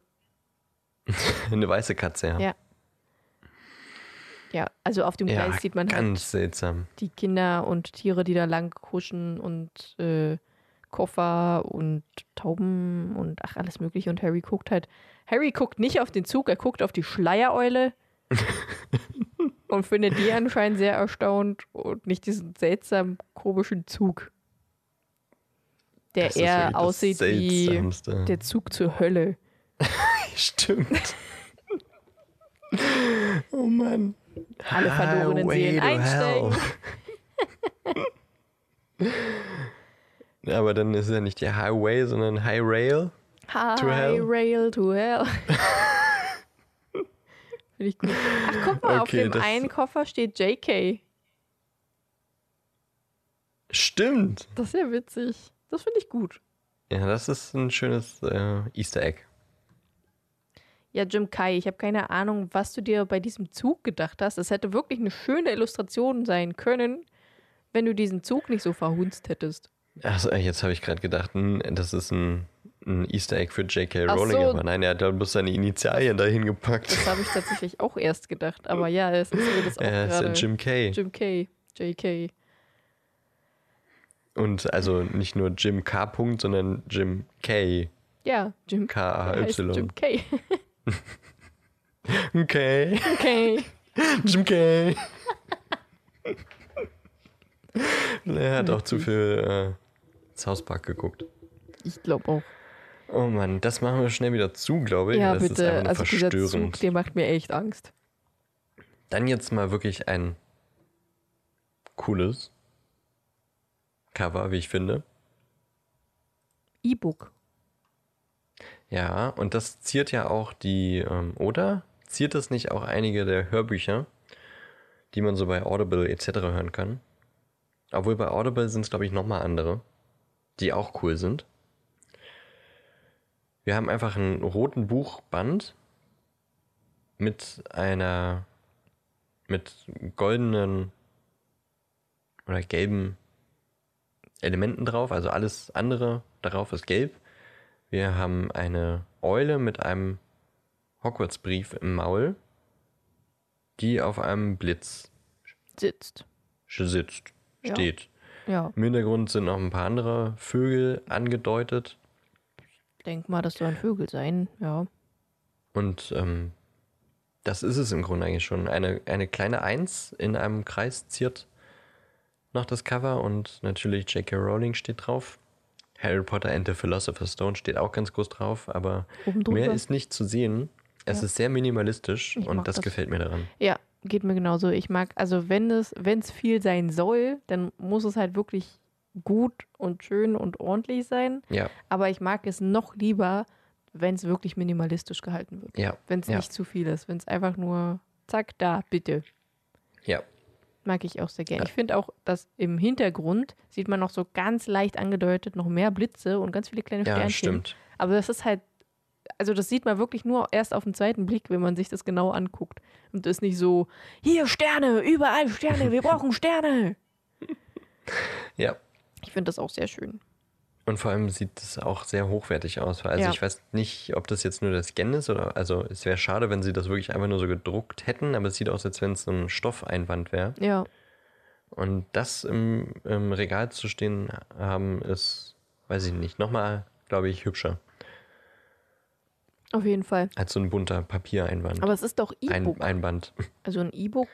B: eine weiße Katze, ja.
A: Ja. Ja, also auf dem
B: Ja,
A: Gleis sieht man halt
B: ganz seltsam.
A: die Kinder und Tiere, die da lang huschen und äh, Koffer und Tauben und ach, alles mögliche. Und Harry guckt halt. Harry guckt nicht auf den Zug, er guckt auf die Schleiereule und findet die anscheinend sehr erstaunt und nicht diesen seltsamen, komischen Zug, der
B: Das
A: eher aussieht wie der Zug zur Hölle.
B: Stimmt. oh Mann.
A: Alle verlorenen Seelen
B: to
A: einsteigen.
B: hell. Aber dann ist es ja nicht die Highway, sondern High Rail.
A: High
B: hell.
A: Rail to Hell. Finde ich gut. Ach, guck mal, auf
B: Okay,
A: dem
B: das-
A: einen Koffer steht JK.
B: Stimmt.
A: Das ist ja witzig. Das finde ich gut.
B: Ja, das ist ein schönes äh, Easter Egg.
A: Ja, Jim Kai, ich habe keine Ahnung, was du dir bei diesem Zug gedacht hast. Es hätte wirklich eine schöne Illustration sein können, wenn du diesen Zug nicht so verhunzt hättest.
B: Achso, jetzt habe ich gerade gedacht, hm, das ist ein, ein Easter Egg für J.K. Rowling,
A: so.
B: aber nein, er hat da bloß seine Initialien dahin gepackt.
A: Das habe ich tatsächlich auch erst gedacht. Aber ja, es ist mir das auch
B: Er ist ja
A: gerade.
B: Jim K.
A: Jim K. JK.
B: Und also nicht nur Jim K. Punkt, sondern Jim K.
A: Ja, Jim
B: K. A.
A: Jim
B: Y.
A: K.
B: Okay.
A: Okay.
B: Jim K. Er hat auch zu viel äh, South Park geguckt.
A: Ich glaube auch.
B: Oh Mann, das machen wir schnell wieder zu, glaube ich.
A: Ja,
B: das ist
A: bitte.
B: einfach nur
A: Also dieser Zug,
B: verstörend.
A: der macht mir echt Angst.
B: Dann jetzt mal wirklich ein cooles Cover, wie ich finde.
A: E-Book.
B: Ja, und das ziert ja auch die, ähm, oder? Ziert das nicht auch einige der Hörbücher, die man so bei Audible etc. hören kann? Obwohl bei Audible sind es, glaube ich, nochmal andere, die auch cool sind. Wir haben einfach einen roten Buchband mit einer, mit goldenen oder gelben Elementen drauf, also alles andere darauf ist gelb. Wir haben eine Eule mit einem Hogwarts-Brief im Maul, die auf einem Blitz
A: Sitzt.
B: sitzt,
A: Ja.
B: steht.
A: Ja,
B: Im Hintergrund sind noch ein paar andere Vögel angedeutet.
A: Denk mal, das sollen Vögel sein. Ja.
B: Und ähm, das ist es im Grunde eigentlich schon. Eine, eine kleine Eins in einem Kreis ziert noch das Cover und natürlich J.K. Rowling steht drauf. Harry Potter and the Philosopher's Stone steht auch ganz groß drauf, aber mehr ist nicht zu sehen. Es
A: Ja.
B: ist sehr minimalistisch
A: Ich
B: und das,
A: das.
B: gefällt mir daran.
A: Ja, geht mir genauso. Ich mag, also wenn es, wenn es viel sein soll, dann muss es halt wirklich gut und schön und ordentlich sein.
B: Ja,
A: Aber ich mag es noch lieber, wenn es wirklich minimalistisch gehalten wird.
B: ja,
A: Wenn es
B: Ja.
A: nicht zu viel ist. Wenn es einfach nur, zack, da, bitte.
B: ja.
A: Mag ich auch sehr gerne.
B: Ja.
A: Ich finde auch, dass im Hintergrund sieht man noch so ganz leicht angedeutet noch mehr Blitze und ganz viele kleine
B: Ja,
A: Sternchen.
B: stimmt.
A: Aber das ist halt, also das sieht man wirklich nur erst auf den zweiten Blick, wenn man sich das genau anguckt. Und ist nicht so, hier Sterne, überall Sterne, wir brauchen Sterne.
B: Ja.
A: Ich finde das auch sehr schön.
B: Und vor allem sieht es auch sehr hochwertig aus. Also
A: Ja.
B: ich weiß nicht, ob das jetzt nur der Scan ist oder also es wäre schade, wenn sie das wirklich einfach nur so gedruckt hätten, aber es sieht aus, als wenn es so ein Stoffeinband wäre.
A: Ja,
B: Und das im, im Regal zu stehen haben, ist, weiß ich nicht, nochmal, glaube ich, hübscher
A: auf jeden Fall.
B: als so ein bunter Papiereinband.
A: Aber es ist doch E-Book.
B: Ein, Einband.
A: also ein E-Book.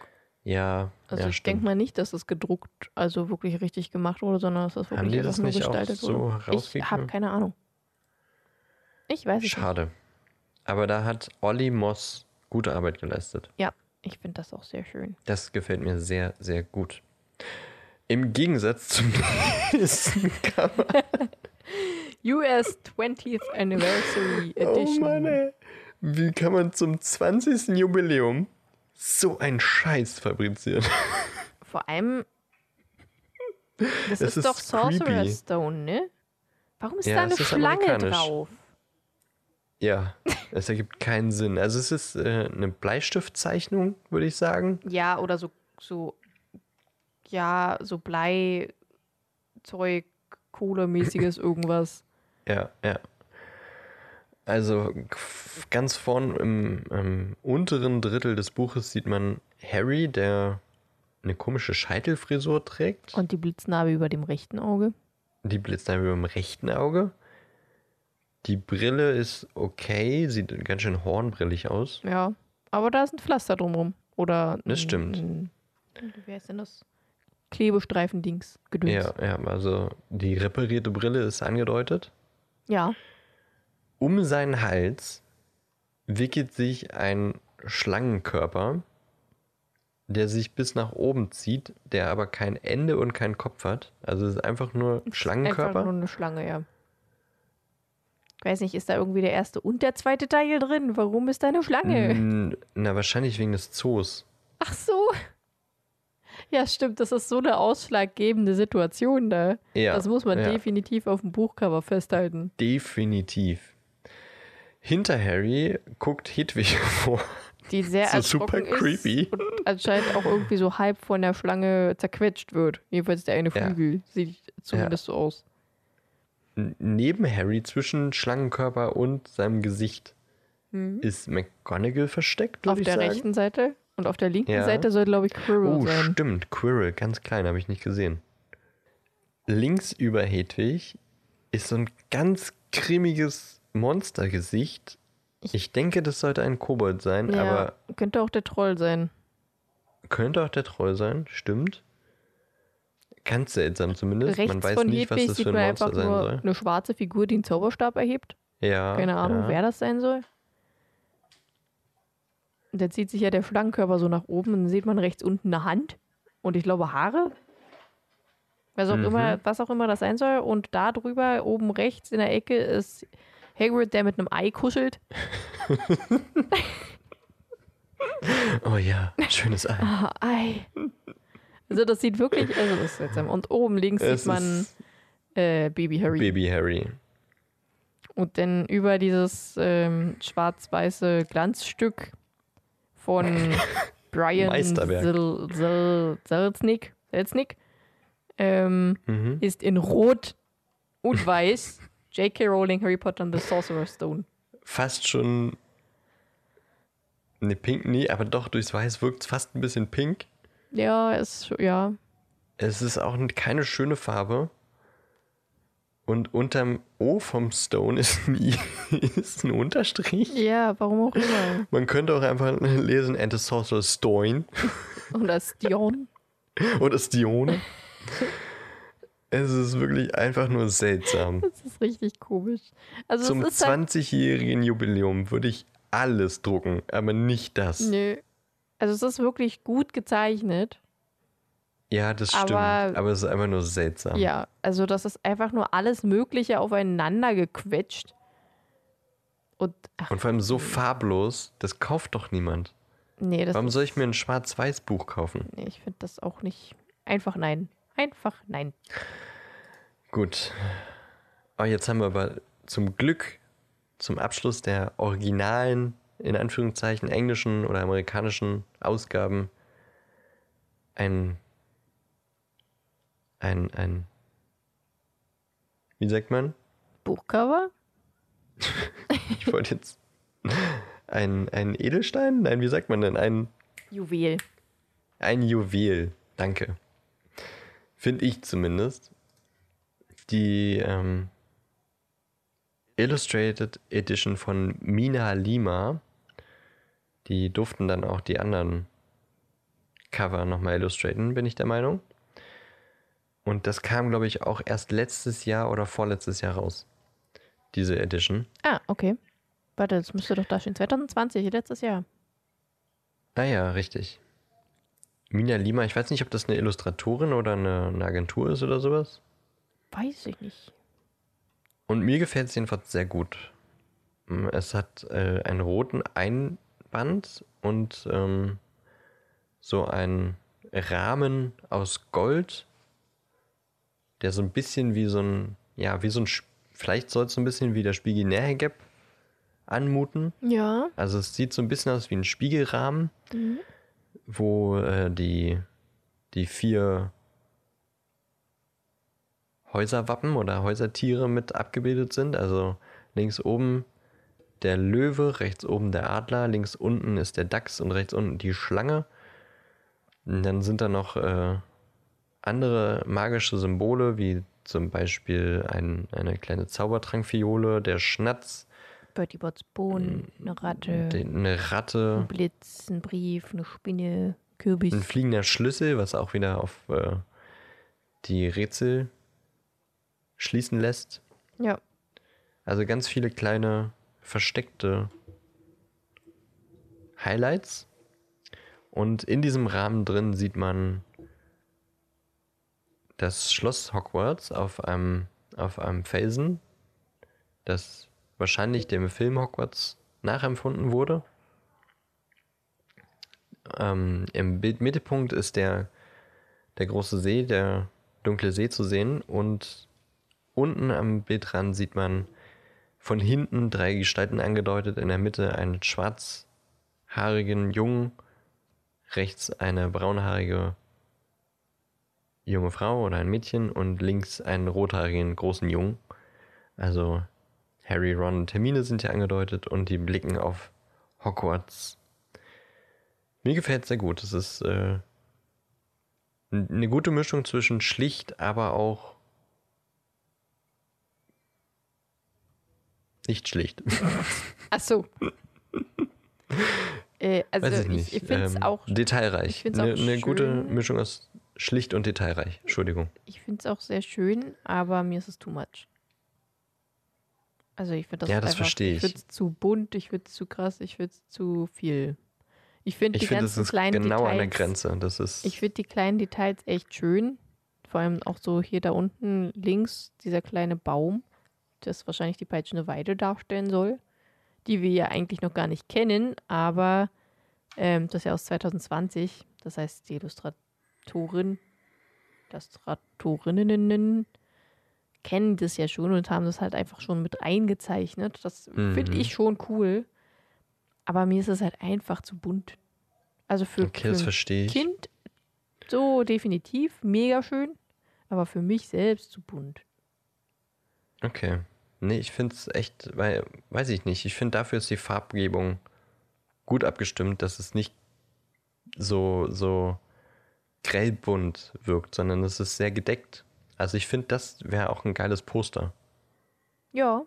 B: Ja,
A: Also
B: ja,
A: ich denke mal nicht, dass es gedruckt, also wirklich richtig gemacht wurde, sondern dass das wirklich
B: Haben die das
A: nur
B: nicht auch
A: gestaltet
B: so
A: wurde. Ich habe keine Ahnung. Ich weiß es nicht.
B: Schade. Aber da hat Olli Moss gute Arbeit geleistet.
A: Ja, ich finde das auch sehr schön.
B: Das gefällt mir sehr, sehr gut. Im Gegensatz zum nächsten Cover.
A: US 20th Anniversary Edition.
B: Oh Mann, ey. Wie kann man zum 20. Jubiläum so einen Scheiß fabrizieren?
A: Vor allem, das
B: Es
A: ist,
B: ist
A: doch Sorcerer's
B: creepy.
A: Stone, ne? Warum ist
B: Ja,
A: da eine Schlange drauf?
B: Ja, es ergibt keinen Sinn. Also es ist äh, eine Bleistiftzeichnung, würde ich sagen.
A: Ja, oder so, so, ja, so Bleizeug, Kohlemäßiges irgendwas.
B: Ja, ja. Also ganz vorn im, im unteren Drittel des Buches sieht man Harry, der eine komische Scheitelfrisur trägt.
A: Und die Blitznarbe über dem rechten Auge.
B: Die Blitznarbe über dem rechten Auge. Die Brille ist okay, sieht ganz schön hornbrillig aus.
A: Ja, aber da ist ein Pflaster drumrum. Oder
B: Das stimmt.
A: Ein, wie heißt denn das? Klebestreifen-Dings. Gedöns.
B: Ja, ja, also die reparierte Brille ist angedeutet.
A: ja.
B: Um seinen Hals wickelt sich ein Schlangenkörper, der sich bis nach oben zieht, der aber kein Ende und keinen Kopf hat. Also es ist einfach nur
A: Einfach
B: Schlangenkörper.
A: nur eine Schlange, ja. Ich weiß nicht, ist da irgendwie der erste und der zweite Teil drin? Warum ist da eine Schlange?
B: Na, wahrscheinlich wegen des Zoos.
A: Ach so. Ja, stimmt, das ist so eine ausschlaggebende Situation da.
B: Ja,
A: das muss man
B: ja.
A: definitiv auf dem Buchcover festhalten.
B: Definitiv. Hinter Harry guckt Hedwig vor.
A: Die sehr
B: So super creepy.
A: und anscheinend auch irgendwie so halb von der Schlange zerquetscht wird. Jedenfalls der eine
B: Ja.
A: Flügel sieht zumindest so aus.
B: Neben Harry, zwischen Schlangenkörper und seinem Gesicht,
A: Mhm.
B: ist McGonagall versteckt,
A: Auf der
B: sagen.
A: rechten Seite und auf der linken
B: Ja.
A: Seite soll, glaube ich, Quirrell
B: Oh,
A: sein.
B: stimmt. Quirrell, ganz klein, habe ich nicht gesehen. Links über Hedwig ist so ein ganz grimmiges Monstergesicht. Ich denke, das sollte ein Kobold sein,
A: Ja,
B: aber
A: könnte auch der Troll sein.
B: könnte auch der Troll sein, stimmt. Ganz seltsam zumindest.
A: Rechts
B: man weiß
A: von
B: nicht, was das für ein
A: man
B: Monster
A: einfach
B: sein
A: nur
B: soll.
A: eine schwarze Figur, die einen Zauberstab erhebt.
B: Ja.
A: Keine Ahnung,
B: ja.
A: wer das sein soll. Und dann zieht sich ja der Schlangenkörper so nach oben und dann sieht man rechts unten eine Hand und ich glaube Haare. Was auch,
B: Mhm.
A: immer, was auch immer das sein soll. Und da drüber, oben rechts in der Ecke, ist Hagrid, der mit einem Ei kuschelt.
B: Oh ja, schönes Ei.
A: Ah, Ei. Also das sieht wirklich, also das ist seltsam. Und oben links
B: Es
A: sieht man äh, Baby Harry.
B: Baby Harry.
A: Und dann über dieses ähm, schwarz-weiße Glanzstück von Brian
B: Meisterwerk.
A: Sil Sil Selznick, Selznick ähm,
B: Mhm.
A: ist in Rot und Weiß J.K. Rowling Harry Potter and the Sorcerer's Stone.
B: Fast schon. Ne, pink nie, aber doch durchs Weiß wirkt es fast ein bisschen pink.
A: Ja, schon- ja.
B: Es ist auch keine schöne Farbe. Und unterm O vom Stone ist ein, I, ist ein Unterstrich.
A: Ja, warum auch immer.
B: Man könnte auch einfach lesen And the Sorcerer's Stone
A: Und das Dion.
B: oder Stione. es ist wirklich einfach nur seltsam.
A: Das ist richtig komisch. Also
B: Zum
A: es ist halt,
B: 20-jährigen Jubiläum würde ich alles drucken, aber nicht das.
A: Nö. Also es ist wirklich gut gezeichnet.
B: Ja, das stimmt.
A: Aber-
B: Aber, es ist einfach nur seltsam.
A: Ja, also das ist einfach nur alles Mögliche aufeinander gequetscht. Und ach,
B: Und vor allem so farblos, das kauft doch niemand.
A: nee, das
B: Warum soll ich mir ein Schwarz-Weiß-Buch kaufen?
A: nee, ich finde das auch nicht. Einfach nein. Einfach nein.
B: Gut. Aber jetzt haben wir aber zum Glück zum Abschluss der originalen, in Anführungszeichen, englischen oder amerikanischen Ausgaben ein, ein, ein, wie sagt man?
A: Buchcover?
B: Ich wollte jetzt ein, ein Edelstein? Nein, wie sagt man denn? Ein,
A: Juwel.
B: ein Juwel. Danke. Finde ich zumindest. Die ähm, Illustrated Edition von Mina Lima. Die durften dann auch die anderen Cover nochmal illustraten, bin ich der Meinung. Und das kam, glaube ich, auch erst letztes Jahr oder vorletztes Jahr raus. Diese Edition.
A: Ah, okay. Warte, das müsste doch da stehen. 2020, letztes Jahr.
B: Ah ja, richtig. Mina Lima, ich weiß nicht, ob das eine Illustratorin oder eine, eine Agentur ist oder sowas.
A: Weiß ich nicht.
B: Und mir gefällt es jedenfalls sehr gut. Mm, Es hat äh, einen roten Einband und ähm, so einen Rahmen aus Gold, der so ein bisschen wie so ein, ja, wie so ein, vielleicht soll es so ein bisschen wie der Spiegel Nähegap anmuten.
A: Ja.
B: Also es sieht so ein bisschen aus wie ein Spiegelrahmen, wo äh, die, die vier Häuserwappen oder Häusertiere mit abgebildet sind. Also links oben der Löwe, rechts oben der Adler, links unten ist der Dachs und rechts unten die Schlange. Und dann sind da noch äh, andere magische Symbole, wie zum Beispiel ein, eine kleine Zaubertrankfiole, der Schnatz,
A: Bertie Bots Bohnen, eine Ratte,
B: eine Ratte,
A: ein Blitz, ein Brief, eine Spinne, Kürbis.
B: ein fliegender Schlüssel, was auch wieder auf äh, die Rätsel schließen lässt.
A: Ja.
B: Also ganz viele kleine versteckte Highlights. Und in diesem Rahmen drin sieht man das Schloss Hogwarts auf einem, auf einem Felsen, das wahrscheinlich dem Film Hogwarts nachempfunden wurde. Ähm, Im Bildmittelpunkt ist der, der große See, der dunkle See zu sehen und unten am Bildrand sieht man von hinten drei Gestalten angedeutet. In der Mitte einen schwarzhaarigen Jungen, rechts eine braunhaarige junge Frau oder ein Mädchen und links einen rothaarigen großen Jungen. Also Harry, Ron und Hermine sind hier angedeutet und die blicken auf Hogwarts. Mir gefällt es sehr gut. Es ist äh, eine gute Mischung zwischen schlicht, aber auch nicht schlicht.
A: Ach so. äh, also
B: Weiß ich
A: ich, ich finde es
B: Ähm,
A: auch.
B: detailreich. Eine eine gute. Mischung aus schlicht und detailreich. Entschuldigung.
A: Ich finde es auch sehr schön, aber mir ist es too much. Also ich finde das,
B: Ja, das
A: einfach, ich
B: ich.
A: finde es zu bunt, ich finde es zu krass, ich finde es zu viel. Ich finde die
B: das
A: ganzen
B: ist
A: kleinen
B: genau
A: Details,
B: an der Grenze. Das ist.
A: Ich finde die kleinen Details echt schön. Vor allem auch so hier da unten links, dieser kleine Baum, das wahrscheinlich die peitschende Weide darstellen soll, die wir ja eigentlich noch gar nicht kennen, aber ähm, das ist ja aus 2020. Das heißt, die Illustratorin, Illustratorinnen kennen das ja schon und haben das halt einfach schon mit eingezeichnet. Das finde
B: Mhm.
A: ich schon cool. Aber mir ist es halt einfach zu bunt. Also für,
B: okay,
A: für
B: ich.
A: Kind so definitiv mega schön, aber für mich selbst zu bunt.
B: Okay. Nee, ich finde es echt, weil, weiß ich nicht, ich finde dafür ist die Farbgebung gut abgestimmt, dass es nicht so, so grellbunt wirkt, sondern es ist sehr gedeckt. Also ich finde, das wäre auch ein geiles Poster.
A: Ja.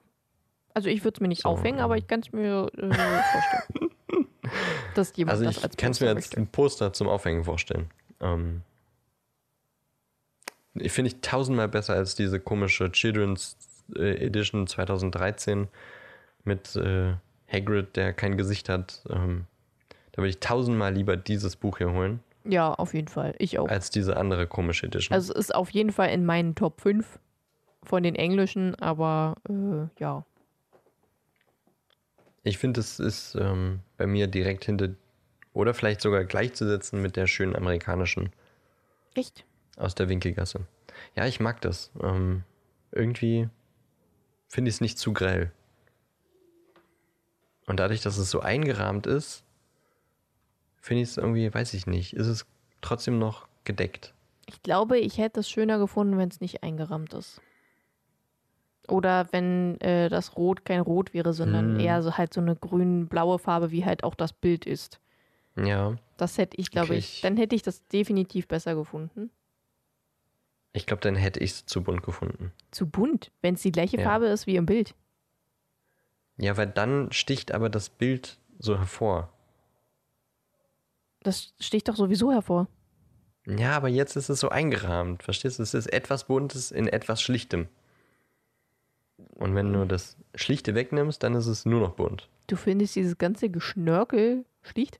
A: Also ich würde es mir nicht
B: So,
A: aufhängen, aber
B: ähm.
A: ich kann es mir äh, vorstellen. Dass jemand
B: Also
A: das
B: ich
A: als
B: kann es mir
A: Poster
B: als ein Poster zum Aufhängen vorstellen. Ähm, ich finde ich tausendmal besser als diese komische Children's äh, Edition 2013 mit äh, Hagrid, der kein Gesicht hat. Ähm, da würde ich tausendmal lieber dieses Buch hier holen,
A: Ja, auf jeden Fall. Ich auch.
B: als diese andere komische Edition.
A: Also es ist auf jeden Fall in meinen Top 5 von den englischen, aber äh, ja.
B: ich finde, es ist ähm, bei mir direkt hinter oder vielleicht sogar gleichzusetzen mit der schönen amerikanischen.
A: Echt?
B: Aus der Winkelgasse. Ja, ich mag das. Ähm, irgendwie finde ich es nicht zu grell. Und dadurch, dass es so eingerahmt ist, finde ich es irgendwie, weiß ich nicht, ist es trotzdem noch gedeckt.
A: Ich glaube, ich hätte es schöner gefunden, wenn es nicht eingerammt ist. Oder wenn äh, das Rot kein Rot wäre, sondern
B: Hm.
A: eher so halt so eine grün-blaue Farbe, wie halt auch das Bild ist.
B: Ja,
A: Das hätte ich, glaube
B: Okay,
A: ich, dann hätte ich das definitiv besser gefunden.
B: ich glaube, dann hätte ich es zu bunt gefunden.
A: Zu bunt, wenn es die gleiche
B: Ja.
A: Farbe ist wie im Bild.
B: Ja, weil dann sticht aber das Bild so hervor.
A: Das sticht doch sowieso hervor.
B: Ja, aber jetzt ist es so eingerahmt, verstehst du? Es ist etwas Buntes in etwas Schlichtem. Und wenn du das Schlichte wegnimmst, dann ist es nur noch bunt.
A: Du findest dieses ganze Geschnörkel schlicht?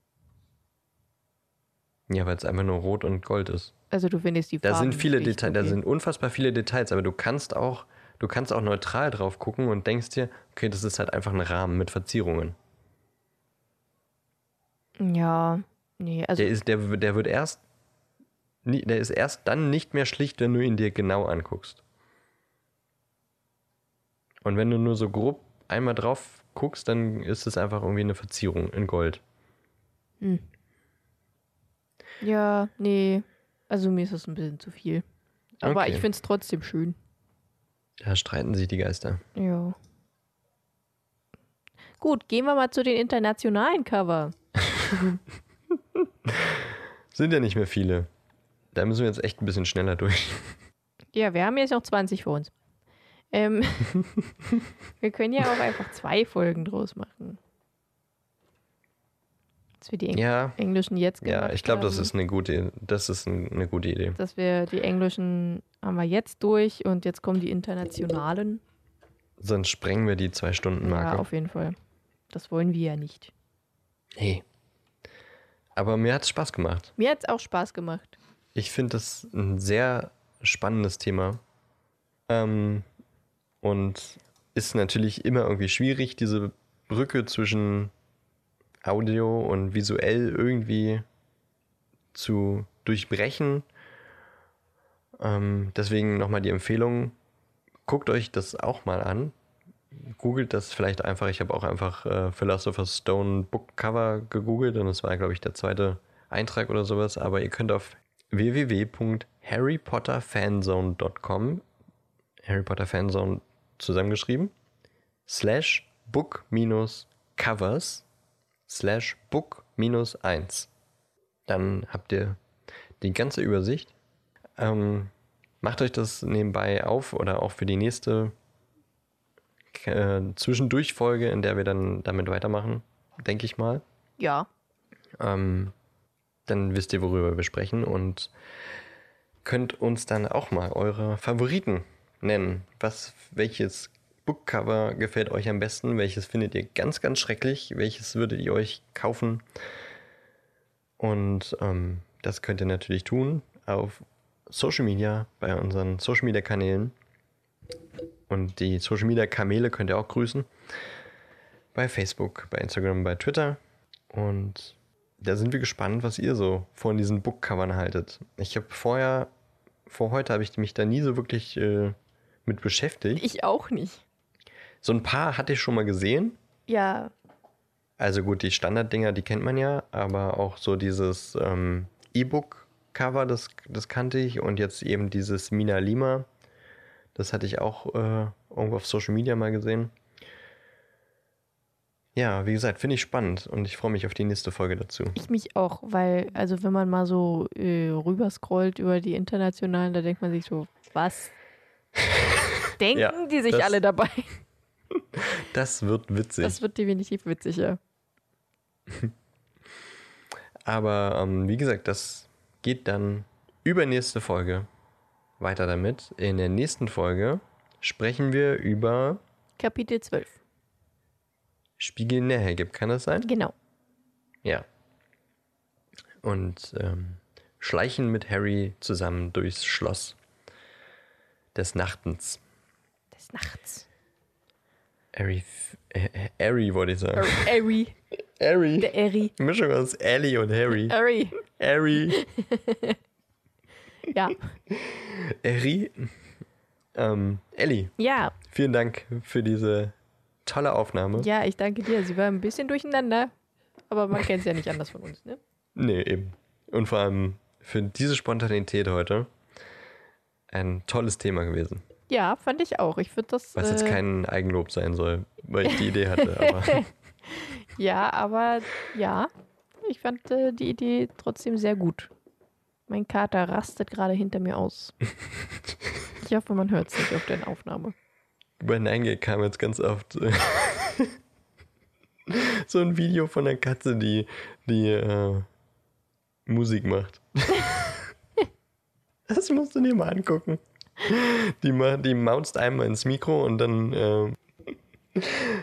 B: Ja, weil es einfach nur rot und gold ist.
A: Also du findest die
B: Da
A: Farben
B: sind viele Details, da
A: okay.
B: sind unfassbar viele Details, aber du kannst auch, du kannst auch neutral drauf gucken und denkst dir, okay, das ist halt einfach ein Rahmen mit Verzierungen.
A: Ja, nee, also
B: der ist, der, der wird erst, der ist erst dann nicht mehr schlicht, wenn du ihn dir genau anguckst. Und wenn du nur so grob einmal drauf guckst, dann ist es einfach irgendwie eine Verzierung in Gold.
A: ja, nee. Also mir ist das ein bisschen zu viel. Aber
B: Okay.
A: ich finde es trotzdem schön.
B: Da streiten sich die Geister.
A: Ja. Gut, gehen wir mal zu den internationalen Cover.
B: Sind ja nicht mehr viele. Da müssen wir jetzt echt ein bisschen schneller durch.
A: Ja, wir haben jetzt noch 20 vor uns. Ähm, wir können ja auch einfach zwei Folgen draus machen. Dass wir die Eng
B: Ja,
A: englischen jetzt
B: ja, ich glaube, das ist eine gute, das ist ein, eine gute Idee.
A: Dass wir die englischen haben wir jetzt durch und jetzt kommen die internationalen.
B: Sonst sprengen wir die zwei Stunden
A: Ja,
B: Marke.
A: auf jeden Fall. Das wollen wir ja nicht.
B: hey. Aber mir hat es Spaß gemacht.
A: Mir hat es auch Spaß gemacht.
B: Ich finde das ein sehr spannendes Thema. Ähm, und ist natürlich immer irgendwie schwierig, diese Brücke zwischen Audio und visuell irgendwie zu durchbrechen. Ähm, deswegen nochmal die Empfehlung, guckt euch das auch mal an. Googelt das vielleicht einfach. Ich habe auch einfach äh, Philosopher's Stone Book Cover gegoogelt und das war, glaube ich, der zweite Eintrag oder sowas. Aber ihr könnt auf www.harrypotterfanzone.com Harry Potter Fanzone zusammengeschrieben slash book minus covers slash book minus 1. Dann habt ihr die ganze Übersicht. Ähm, macht euch das nebenbei auf oder auch für die nächste äh, Zwischendurchfolge, in der wir dann damit weitermachen, denke ich mal.
A: Ja.
B: Ähm, dann wisst ihr, worüber wir sprechen. Und könnt uns dann auch mal eure Favoriten nennen. Was, welches Bookcover gefällt euch am besten? Welches findet ihr ganz, ganz schrecklich? Welches würdet ihr euch kaufen? Und ähm, das könnt ihr natürlich tun auf Social Media, bei unseren Social Media Kanälen. Und die Social Media Kamele könnt ihr auch grüßen. Bei Facebook, bei Instagram, bei Twitter. Und da sind wir gespannt, was ihr so von diesen Bookcovern haltet. Ich habe vorher, vor heute habe ich mich da nie so wirklich äh, mit beschäftigt.
A: Ich auch nicht.
B: So ein paar hatte ich schon mal gesehen.
A: Ja,
B: Also gut, die Standarddinger, die kennt man ja, aber auch so dieses ähm, E-Book-Cover, das, das kannte ich. Und jetzt eben dieses Mina Lima, das hatte ich auch äh, irgendwo auf Social Media mal gesehen. Ja, wie gesagt, finde ich spannend und ich freue mich auf die nächste Folge dazu.
A: ich mich auch, weil, also wenn man mal so äh, rüberscrollt über die internationalen, da denkt man sich so, was denken
B: Ja,
A: die sich
B: das-
A: alle dabei?
B: Das wird witzig.
A: Das wird definitiv witzig, ja.
B: Aber ähm, wie gesagt, das geht dann übernächste Folge weiter damit. In der nächsten Folge sprechen wir über
A: Kapitel 12.
B: Spiegel näher gibt. Kann das sein?
A: Genau.
B: Ja. Und ähm, schleichen mit Harry zusammen durchs Schloss des Nachtens.
A: Des Nachts.
B: Harry, äh, äh, Harry wollte ich sagen.
A: Harry.
B: Harry.
A: Der Harry.
B: Mischung aus Ellie und Harry.
A: Harry.
B: Harry.
A: Ja.
B: Harry. Ähm, Ellie,
A: Ja.
B: vielen Dank für diese tolle Aufnahme.
A: Ja, ich danke dir. Sie war ein bisschen durcheinander. Aber man kennt es ja nicht anders von uns, ne?
B: Nee, eben. Und vor allem für diese Spontanität heute ein tolles Thema gewesen.
A: Ja, fand ich auch. Ich finde das.
B: Was jetzt
A: äh,
B: kein Eigenlob sein soll, weil ich die Idee hatte. Aber
A: Ja, aber ja, ich fand äh, die Idee trotzdem sehr gut. Mein Kater rastet gerade hinter mir aus. Ich hoffe, man hört es nicht auf der Aufnahme.
B: bei Nein kam jetzt ganz oft äh, so ein Video von einer Katze, die, die äh, Musik macht. Das musst du dir mal angucken. Die, die maunzt einmal ins Mikro und dann äh,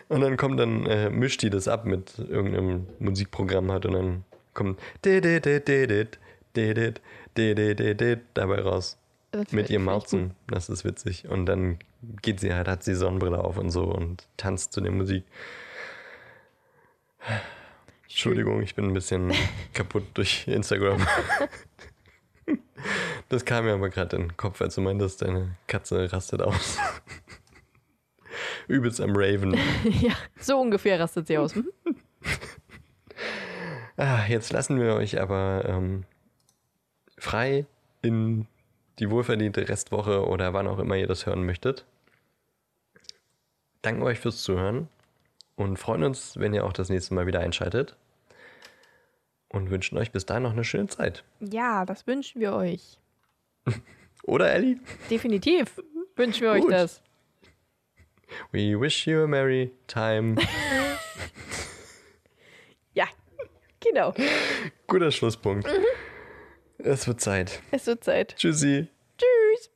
B: und dann kommt dann äh, mischt die das ab mit irgendeinem Musikprogramm hat und dann kommt didit, didit, didit, didit dabei raus mit ihrem. Mauzen. Das ist witzig. Und dann geht sie halt, hat sie Sonnenbrille auf und so und tanzt zu der Musik. Entschuldigung, ich bin ein bisschen kaputt durch Instagram. Das kam mir aber gerade in den Kopf, als du meintest, deine Katze rastet aus. Übelst am Raven.
A: ja, so ungefähr rastet sie aus. Hm?
B: Ah, jetzt lassen wir euch aber ähm, frei in die wohlverdiente Restwoche oder wann auch immer ihr das hören möchtet. Danken euch fürs Zuhören und freuen uns, wenn ihr auch das nächste Mal wieder einschaltet. Und wünschen euch bis dahin noch eine schöne Zeit.
A: Ja, das wünschen wir euch.
B: Oder Ellie?
A: Definitiv wünschen wir euch
B: Gut.
A: das.
B: We wish you a merry time.
A: Ja, genau.
B: Guter Schlusspunkt. Es wird Zeit.
A: Es wird Zeit.
B: Tschüssi. Tschüss.